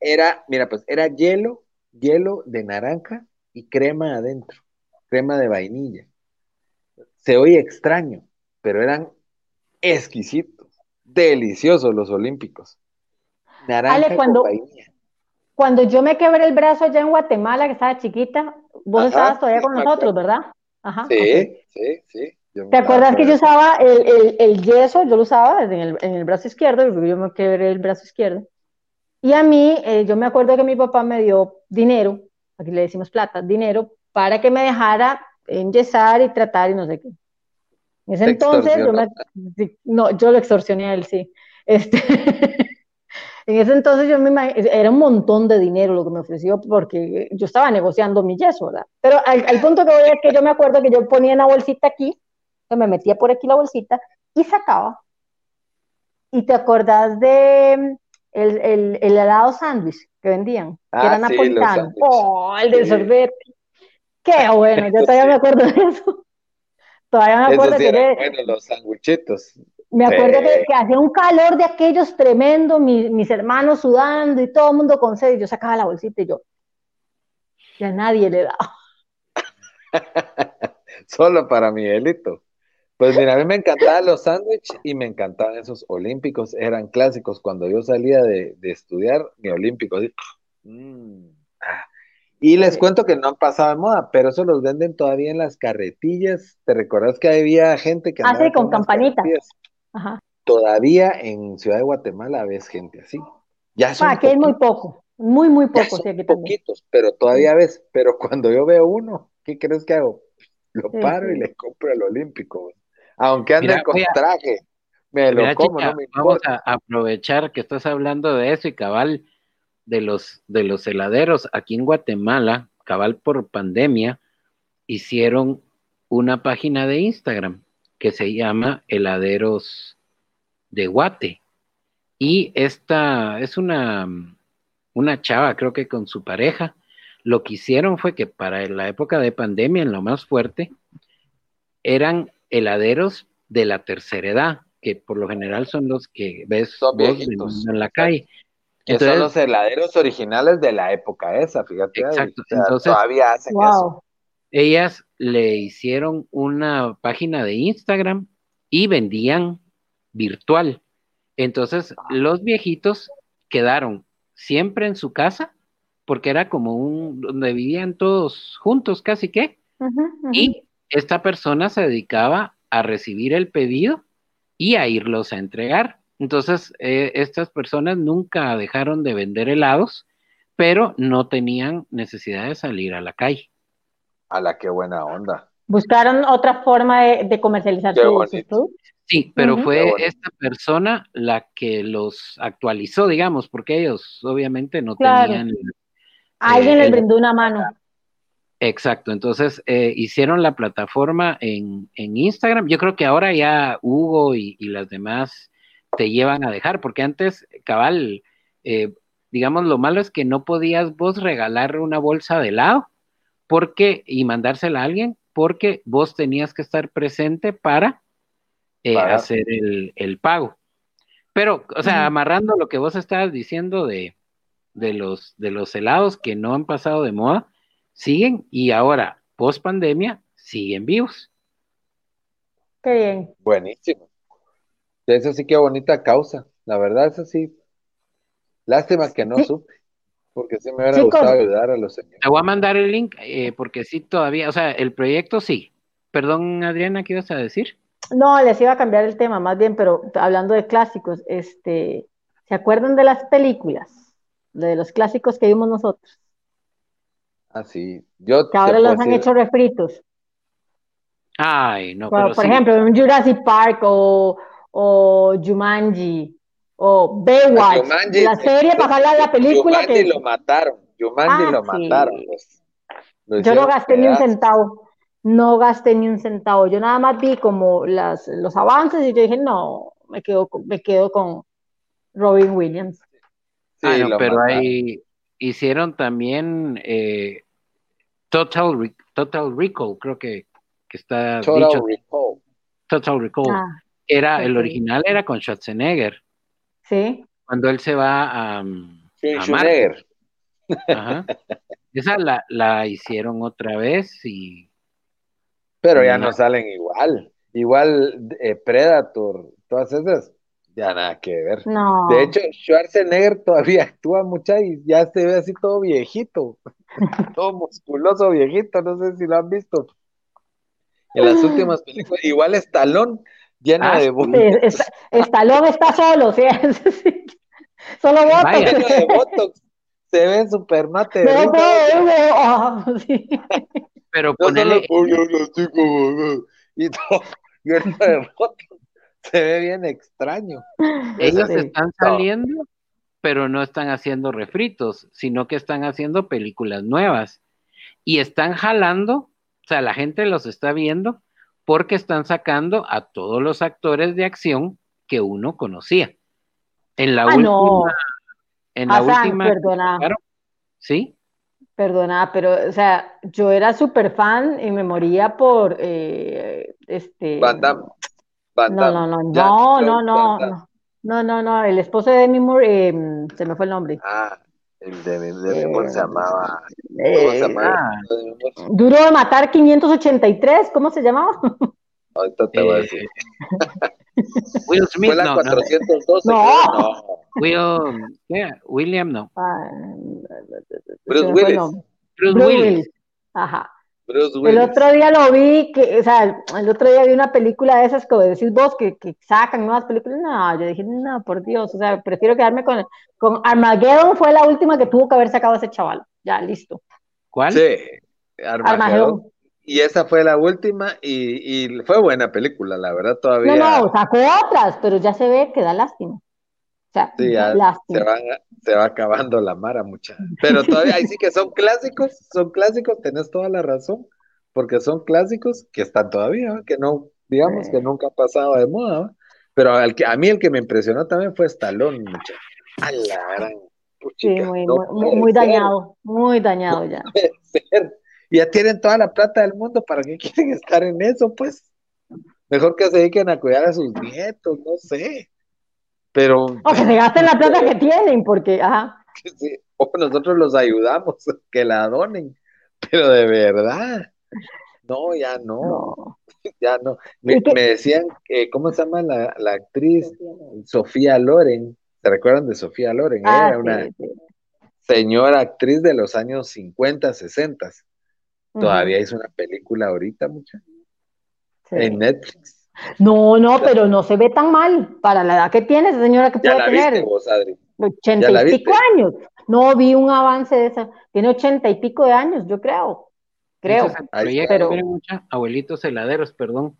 era, mira, pues era hielo, hielo de naranja y crema adentro, crema de vainilla. Se oye extraño, pero eran exquisitos, deliciosos los olímpicos. Naranja cuando, vainilla. Cuando yo me quebré el brazo allá en Guatemala, que estaba chiquita, vos estabas todavía con nosotros, ¿verdad? Ajá, sí, sí, sí. ¿Te acuerdas que yo usaba el, yeso? Yo lo usaba en el, en el brazo izquierdo, yo me quebré el brazo izquierdo. Y a mí, eh, yo me acuerdo que mi papá me dio dinero, aquí le decimos plata, dinero, para que me dejara enyesar y tratar y no sé qué. En ese entonces, yo no, yo lo extorsioné a él, sí. Este, en ese entonces yo me era un montón de dinero lo que me ofreció porque yo estaba negociando mi yeso, ¿verdad? Pero al, punto que voy es que yo me acuerdo que yo ponía una bolsita aquí, me metía por aquí la bolsita y sacaba. ¿Y te acordás de el, el, el helado sándwich que vendían? que ah, era napolitano. oh, el del sorbete. Qué bueno, yo todavía me acuerdo de eso. Todavía me acuerdo que bueno, los sanguchitos. Me acuerdo que, hacía un calor de aquellos tremendo, mis hermanos sudando y todo el mundo con sed. Y yo sacaba la bolsita y yo, ya nadie le daba. Solo para Miguelito. Pues mira, a mí me encantaban los sándwiches y me encantaban esos olímpicos, eran clásicos. Cuando yo salía de, estudiar, mi olímpico, mm, ah, y les cuento que no han pasado de moda, pero eso los venden todavía en las carretillas. ¿Te recuerdas que había gente que... Ah, sí, con, campanitas. Ajá. Todavía en Ciudad de Guatemala ves gente así. Ya son ah, que es muy poco, muy, muy poco. sí, poquitos, pero todavía ves. Pero cuando yo veo uno, ¿qué crees que hago? Lo paro y le compro el olímpico. Aunque ande con traje, me lo como, no me Vamos a aprovechar que estás hablando de eso y cabal de los, de los heladeros aquí en Guatemala, cabal por pandemia, hicieron una página de Instagram que se llama Heladeros de Guate. Y esta es una, una chava, creo que con su pareja. Lo que hicieron fue que para la época de pandemia, en lo más fuerte, eran heladeros de la tercera edad, que por lo general son los que ves en la calle son los heladeros originales de la época esa, fíjate. Exacto. Entonces, todavía hacen eso. Ellas le hicieron una página de Instagram y vendían virtual. Entonces, los viejitos quedaron siempre en su casa, porque era como un, donde vivían todos juntos casi que, y esta persona se dedicaba a recibir el pedido y a irlos a entregar. Entonces, eh, estas personas nunca dejaron de vender helados, pero no tenían necesidad de salir a la calle. A la que buena onda. Buscaron otra forma de, comercializar sus Sí, pero fue esta persona la que los actualizó, digamos, porque ellos obviamente no tenían. Alguien eh, les brindó una mano. Exacto, entonces eh, hicieron la plataforma en, Instagram. Yo creo que ahora ya Hugo y las demás te llevan a dejar, porque antes, cabal, eh, digamos, lo malo es que no podías vos regalar una bolsa de helado porque, y mandársela a alguien, porque vos tenías que estar presente para, eh, hacer el, pago. Pero, o sea, amarrando lo que vos estabas diciendo de, de, los, de los helados que no han pasado de moda, siguen y ahora, post pandemia, siguen vivos. Qué bien. Buenísimo. Eso sí que bonita causa. La verdad, eso sí. Lástima que no supe, porque sí me hubiera gustado ayudar a los señores. Te voy a mandar el link, eh, porque sí todavía, o sea, el proyecto sí. Perdón, Adriana, ¿qué ibas a decir? No, les iba a cambiar el tema más bien, pero hablando de clásicos, este, ¿se acuerdan de las películas? De los clásicos que vimos nosotros. Ah, sí. Yo que ahora los han hecho refritos. Ay, no. por ejemplo, en Jurassic Park o, o Jumanji o Baywatch, la serie para hablar de la película Jumanji lo mataron, Jumanji ah, lo mataron. yo no gasté ni un centavo, no gasté ni un centavo, yo nada más vi como las, los avances y yo dije, no, me quedo, me quedo con Robin Williams. Sí, ah, pero ahí hicieron también eh, Total, Total Recall, creo que, que está Total dicho. Recall. Total Recall. Ah. Era, el original era con Schwarzenegger. Sí. Cuando él se va a, sí, Schwarzenegger. Ajá. Esa la, la, hicieron otra vez y. Pero ya no, salen igual. Igual eh, Predator, todas esas, ya nada que ver. No. De hecho, Schwarzenegger todavía actúa mucho y ya se ve así todo viejito, todo musculoso viejito, no sé si lo han visto. En las últimas películas, igual Stallone llena ah, de botox. Estalón está solo, ¿sí? solo botox. Lleno de botox. Se ve súper mate. No, oh, Pero ponele... y, todo, y uno de foto. Se ve bien extraño. Ellos están saliendo, pero no están haciendo refritos, sino que están haciendo películas nuevas. Y están jalando, o sea, la gente los está viendo porque están sacando a todos los actores de acción que uno conocía. En la ah, última. No. En la última. Perdona. ¿Sí? Perdona, pero, o sea, yo era súper fan y me moría por eh, este. Van Damme. Van No, no, no, no, no, no, no, no, no, no, el esposo de Demi Moore, eh, se me fue el nombre. Ah, el de Demi Moore se llamaba. ¿Cómo Eh, se llamaba? ah. Duro de matar 583, ¿cómo se llamaba? Ahorita te voy a Eh, decir. Will Smith, Fue la no, no. 412. No. no. Will, ¿qué? William, no. Ah, Bruce Willis. Bruce, Bruce Willis. Willis. Ajá. Bruce El otro día lo vi, que, o sea, el otro día vi una película de esas, como decís vos, que, que sacan nuevas películas. No, yo dije, no, por Dios, o sea, prefiero quedarme con, con Armageddon, fue la última que tuvo que haber sacado ese chaval. Ya, listo. ¿Cuál? Sí, Armagedón. Armageddon. Y esa fue la última y, y fue buena película, la verdad, todavía. No, no, sacó otras, pero ya se ve que da lástima. O sea, Sí, ya se, van, se va acabando la mara mucha. Pero todavía, ahí sí que son clásicos, son clásicos, tenés toda la razón, porque son clásicos que están todavía, que no, digamos Sí. que nunca ha pasado de moda, ¿va? Pero al que, a mí el que me impresionó también fue Stallone, mucha. A la gran Sí, muy, no muy, muy dañado, muy dañado ya. no puede ser. Ya tienen toda la plata del mundo, ¿para qué quieren estar en eso, pues? Mejor que se dediquen a cuidar a sus nietos, no sé. Pero O que se gasten la plata que tienen, porque, ajá. que sí, o nosotros los ayudamos, que la donen, pero de verdad, no, ya no, No. ya no. Me, decían, que, ¿cómo se llama la, la actriz? Sofía Loren, ¿se recuerdan de Sofía Loren? Ah, era una sí, sí. señora actriz de los años 50, 60, Ujú, todavía hizo una película ahorita, mucha, en Netflix. No, no, pero no se ve tan mal para la edad que tiene esa señora que ¿Ya puede la viste tener vos, Adri? ochenta ¿Ya la y pico viste? años. No vi un avance de esa. Tiene ochenta y pico de años, yo creo. Creo. Es el proyecto, abuelitos heladeros, perdón.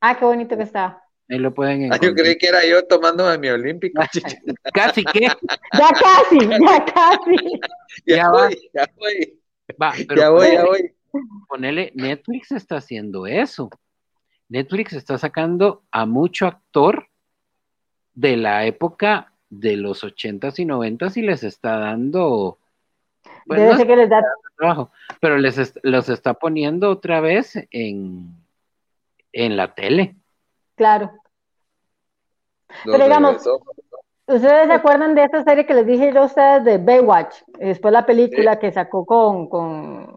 Ah, qué bonito que está. Ahí lo pueden Ah, yo encontrar. creí que era yo tomándome mi olímpico. Casi que Ya casi, ya casi. Ya, Ya va. voy, ya voy, va, pero ya voy, voy. ponele, Netflix está haciendo eso. Netflix está sacando a mucho actor de la época de los ochentas y noventas y les está dando pues, Debe no ser que les da. trabajo, pero les est- los está poniendo otra vez en, en la tele. Claro. Pero digamos. ¿Ustedes se acuerdan de esta serie que les dije yo a ustedes de Baywatch? Después la película que sacó con, con,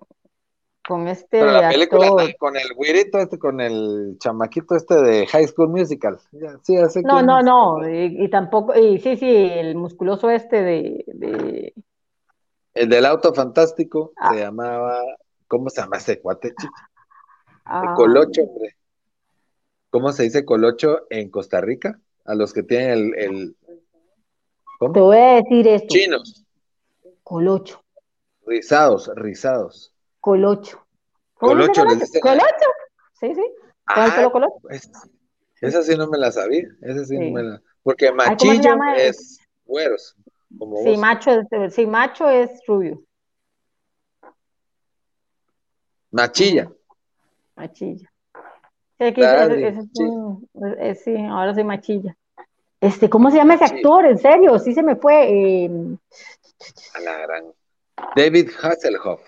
con este Pero la película actor. está con el güirito este, con el chamaquito este de High School Musical. Sí, sé No, no, es. no. Y, y tampoco. Y sí, sí, el musculoso este de. de- El del auto fantástico Ah. se llamaba, ¿cómo se llama ese cuate, chico? ah, El colocho, hombre. ¿Cómo se dice colocho en Costa Rica? A los que tienen el, el Te ¿cómo? voy a decir esto. Chinos, Colocho. rizados, rizados. Colocho. ¿Cómo dice Colocho, les colocho? dicen. ¿Colocho? Sí, sí. ¿Con el Ah, pelo colocho? pues, esa sí no me la sabía, esa sí, Sí. no me la... Porque ¿cómo se machillo es güeros, como Sí, vos. macho es, sí, macho es rubio. Machilla. Machilla. Sí, aquí es sí. un- es- sí, ahora soy machilla. Este, ¿cómo se llama ese Machilla. actor? En serio, sí se me fue. eh, A la gran. David Hasselhoff.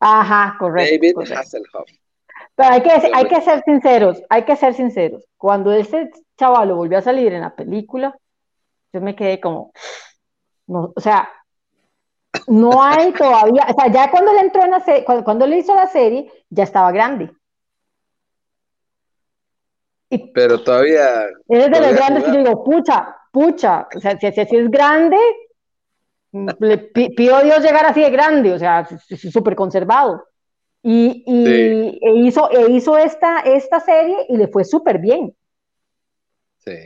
Ajá, correcto. David correcto. Hasselhoff. Pero hay que, hay que ser sinceros, hay que ser sinceros. Cuando ese chaval volvió a salir en la película, yo me quedé como, no, o sea, no hay todavía, o sea, ya cuando él entró en la serie, cuando, cuando él hizo la serie, ya estaba grande. Y Pero todavía. es de los grandes que yo digo, pucha, pucha, o sea, si, si, si es grande, le pi- pido a Dios llegar así de grande, o sea, súper conservado. Y, y Sí. e hizo, e hizo esta, esta serie y le fue súper bien. Sí.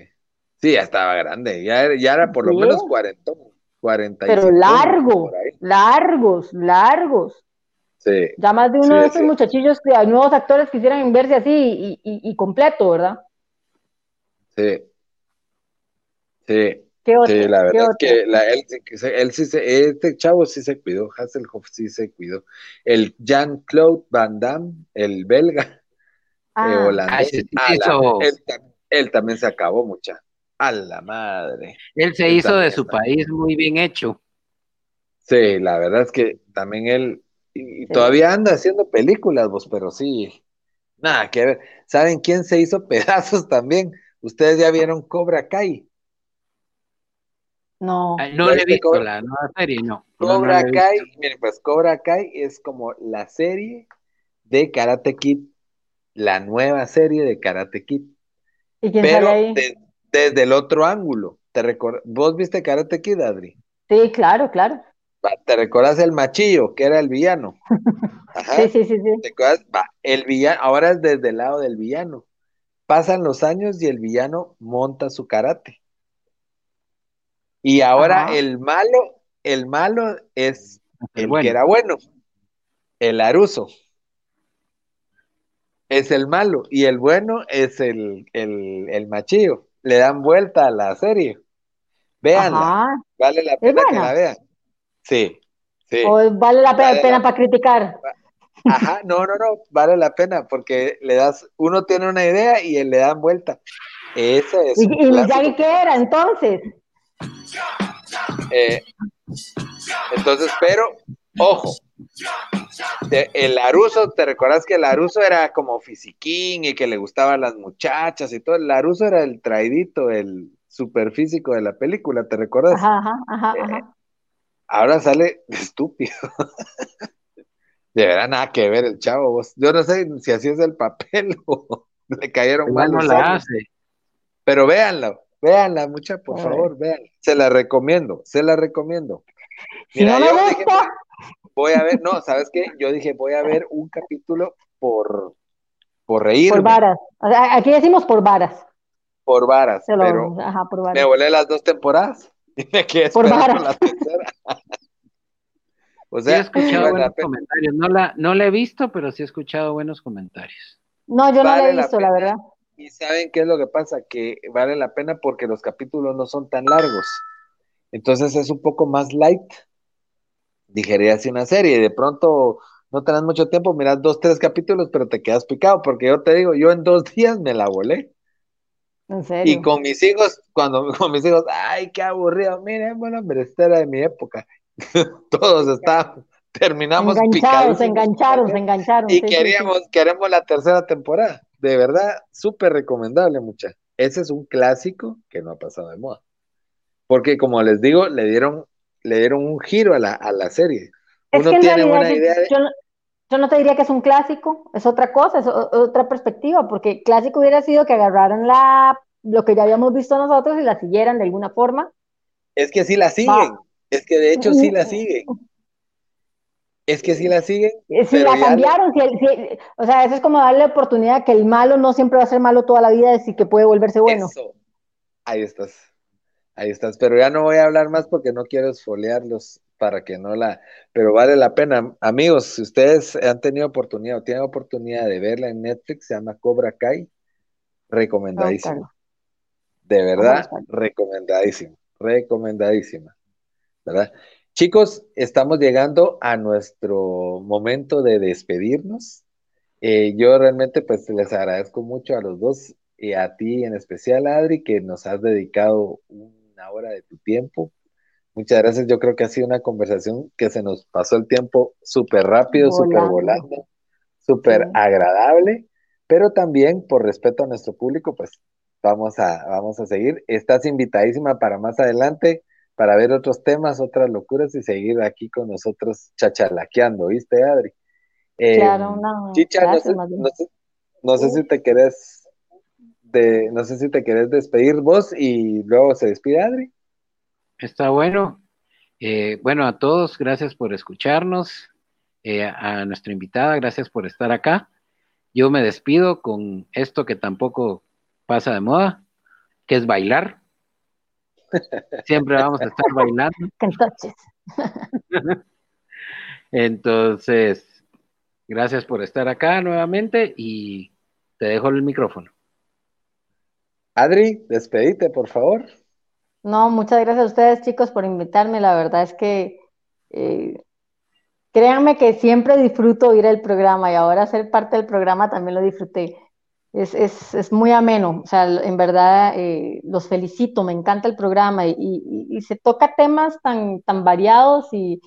Sí, ya estaba grande. Ya, era- ya era por lo Sí. menos 40. 40 Pero largo, largos, largos. Sí. Ya más de uno de esos muchachillos, nuevos actores quisieran verse así y, completo, ¿verdad? Sí. Sí. Sí, la verdad es que él, sí se, este chavo sí se cuidó, Hasselhoff sí se cuidó. El Jean-Claude Van Damme, el belga, eh, ah. holandés, él, también se acabó mucha. A la madre. Él se hizo de su país muy bien hecho. Sí, la verdad es que también él, y, todavía anda haciendo películas, vos, pero sí, nada que ver. ¿Saben quién se hizo pedazos también? Ustedes ya vieron Cobra Kai. No. no le he visto la nueva serie, no. Cobra Kai, miren, pues Cobra Kai es como la serie de Karate Kid, la nueva serie de Karate Kid. ¿Y quién Pero sale ahí? desde el otro ángulo. ¿Te ¿Vos viste Karate Kid, Adri? Sí, claro, claro. ¿Te recuerdas el machillo, que era el villano? Sí, sí, sí, sí. ¿Te el villano, ahora es desde el lado del villano. Pasan los años y el villano monta su karate. Y ahora el malo, el malo es el, que era bueno, el Aruso. Es el malo y el bueno es el, el, machillo. Le dan vuelta a la serie. Véanla. Vale la pena que la vean. Sí, sí. O vale la pena, para criticar. Ajá, no, no, no, vale la pena porque le das, uno tiene una idea y le dan vuelta. Eso es. ¿Y, y qué era entonces? Eh, entonces, pero, ojo, el Laruso, ¿te recuerdas que el Laruso era como fisiquín y que le gustaban las muchachas y todo? El Laruso era el traidito, el superfísico de la película, ¿te recuerdas? Ajá, ajá, ajá. Eh, ahora sale estúpido. De verdad, nada que ver el chavo. Yo no sé si así es el papel o le cayeron mal. No la hace. Pero véanlo, véanla, mucha, por favor, véanla. Se la recomiendo, se la recomiendo. Mira, yo dije, voy a ver, no, ¿sabes qué? Yo dije, voy a ver un capítulo por, por reír. Por varas. Aquí decimos por varas. Por varas, pero ajá, por varas. me volé las dos temporadas. Y me quedé por varas. la tercera. o sea, sí he escuchado buenos comentarios. No la, no la he visto, pero sí he escuchado buenos comentarios. No, yo no la he visto, la verdad. Y saben qué es lo que pasa, que vale la pena porque los capítulos no son tan largos. Entonces es un poco más light. Digerirse una serie y de pronto no tenés mucho tiempo, miras dos, tres capítulos, pero te quedas picado, porque yo te digo, yo en dos días me la volé. ¿En serio? Y con mis hijos, cuando con mis hijos, ay, qué aburrido, miren, bueno, pero esta era de mi época. Todos estaban, terminamos enganchados, se engancharon, se engancharon. Y queríamos, queremos la tercera temporada de verdad, súper recomendable, mucha. Ese es un clásico que no ha pasado de moda. Porque, como les digo, le dieron, le dieron un giro a la, a la serie. Uno tiene una idea yo, yo, no, te diría que es un clásico, es otra cosa, es otra perspectiva, porque clásico hubiera sido que agarraran la, lo que ya habíamos visto nosotros y la siguieran de alguna forma. Es que sí la siguen, es que de hecho sí la siguen. Es que si la siguen. Eh, si la cambiaron, o sea, eso es como darle oportunidad que el malo no siempre va a ser malo toda la vida, y que puede volverse bueno. Ahí estás. Ahí estás. Pero ya no voy a hablar más porque no quiero esfoliarlos para que no la. Pero vale la pena. Amigos, si ustedes han tenido oportunidad o tienen oportunidad de verla en Netflix, se llama Cobra Kai. Recomendadísimo. De verdad, recomendadísimo. Recomendadísima. ¿Verdad? Chicos, estamos llegando a nuestro momento de despedirnos. Eh, yo realmente pues les agradezco mucho a los dos y a ti en especial, Adri, que nos has dedicado una hora de tu tiempo. Muchas gracias. Yo creo que ha sido una conversación que se nos pasó el tiempo súper rápido, súper volando, súper agradable, pero también por respeto a nuestro público, pues vamos a, vamos a seguir. Estás invitadísima para más adelante para ver otros temas, otras locuras y seguir aquí con nosotros chachalaqueando, ¿viste, Adri? Eh, claro, no. Chicha, no, sé, si te querés de, no sé si te querés despedir vos y luego se despide Adri. Está bueno. Eh, bueno, a todos, gracias por escucharnos. Eh, a nuestra invitada, gracias por estar acá. Yo me despido con esto que tampoco pasa de moda, que es bailar. Siempre vamos a estar bailando. Entonces. Entonces, Gracias por estar acá nuevamente y te dejo el micrófono. Adri, despedite, por favor. No, muchas gracias a ustedes, chicos, por invitarme. La verdad es que eh, créanme que siempre disfruto ir al programa y ahora ser parte del programa también lo disfruté. Es, muy ameno, o sea, en verdad eh, los felicito, me encanta el programa y, se toca temas tan, tan variados y,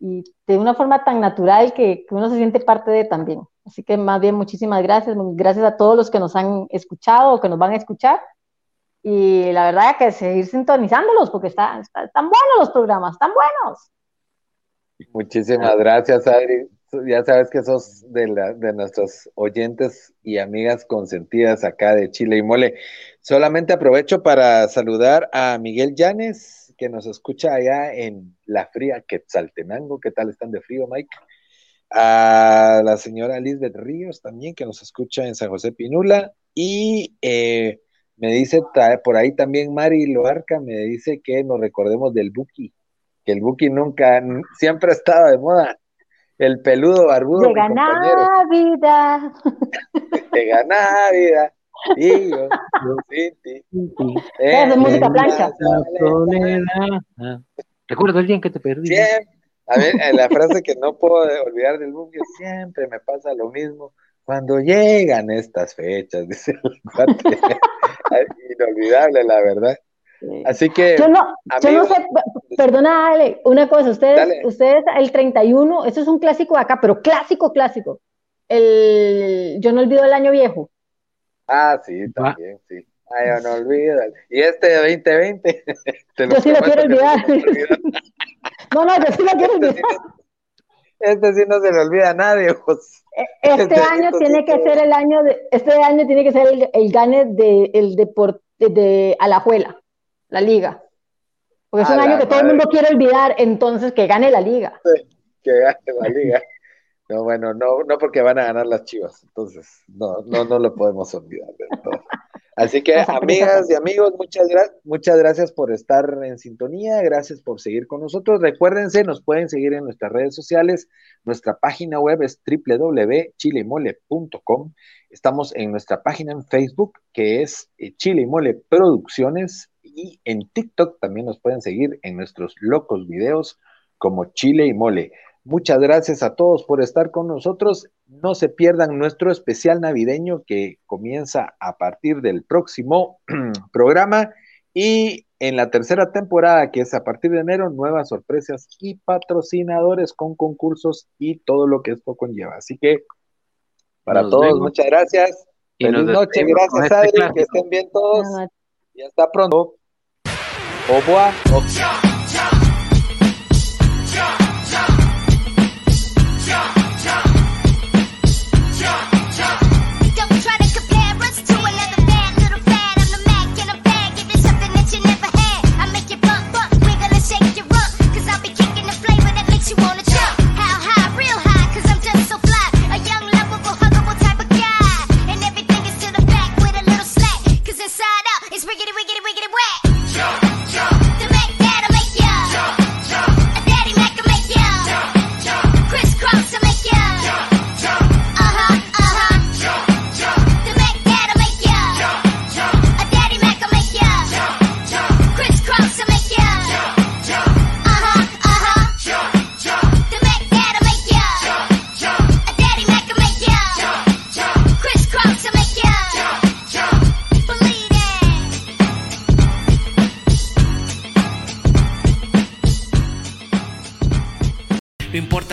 de una forma tan natural que, que, uno se siente parte de también. Así que más bien muchísimas gracias, gracias a todos los que nos han escuchado o que nos van a escuchar y la verdad que seguir sintonizándolos porque están, están, buenos los programas, están buenos. Muchísimas gracias, Adri. Ya sabes que sos de, la, de nuestros oyentes y amigas consentidas acá de Chile y Mole. Solamente aprovecho para saludar a Miguel Llanes, que nos escucha allá en La Fría Quetzaltenango. ¿Qué tal están de frío, Mike? A la señora Lisbeth Ríos también, que nos escucha en San José Pinula. Y eh, me dice por ahí también Mari Loarca, me dice que nos recordemos del Buki, que el Buki nunca, siempre ha estado de moda. El peludo barbudo. Vida. De ganar vida. Y yo, Es música plancha. Recuerdo el día que te perdí. A ver, la frase que no puedo olvidar del Buki, siempre me pasa lo mismo cuando llegan estas fechas, dice el cuate. Inolvidable, la verdad. Así que. Yo no, yo no sé, perdona, Ale, una cosa, ustedes, ustedes, el 31, eso es un clásico de acá, pero clásico, clásico. El Yo no olvido el año viejo. Ah, sí, también, sí. Ay, yo no olvido. Y este de 2020. yo sí lo quiero olvidar. no, no, yo sí lo quiero este olvidar. Este sí no se le olvida a nadie. Pues. E, este, este año tiene que ser el año de, este año tiene que ser el, el gane de el deporte de Alajuela, la liga. Porque es un año que todo el mundo quiere olvidar, entonces que gane la liga. que gane la liga. No, bueno, no, no porque van a ganar las chivas, entonces no, no, no lo podemos olvidar Así que, amigas y amigos, muchas, muchas gracias por estar en sintonía, gracias por seguir con nosotros. Recuérdense, nos pueden seguir en nuestras redes sociales. Nuestra página web es www.chilemole.com. Estamos en nuestra página en Facebook, que es eh, Chile y Mole Producciones, y en TikTok también nos pueden seguir en nuestros locos videos como Chile y Mole. Muchas gracias a todos por estar con nosotros. No se pierdan nuestro especial navideño que comienza a partir del próximo programa y en la tercera temporada, que es a partir de enero, nuevas sorpresas y patrocinadores con concursos y todo lo que esto conlleva. Así que para todos, muchas gracias. Feliz noche, gracias este Adri, que estén bien todos. Y hasta pronto. 我不爱。我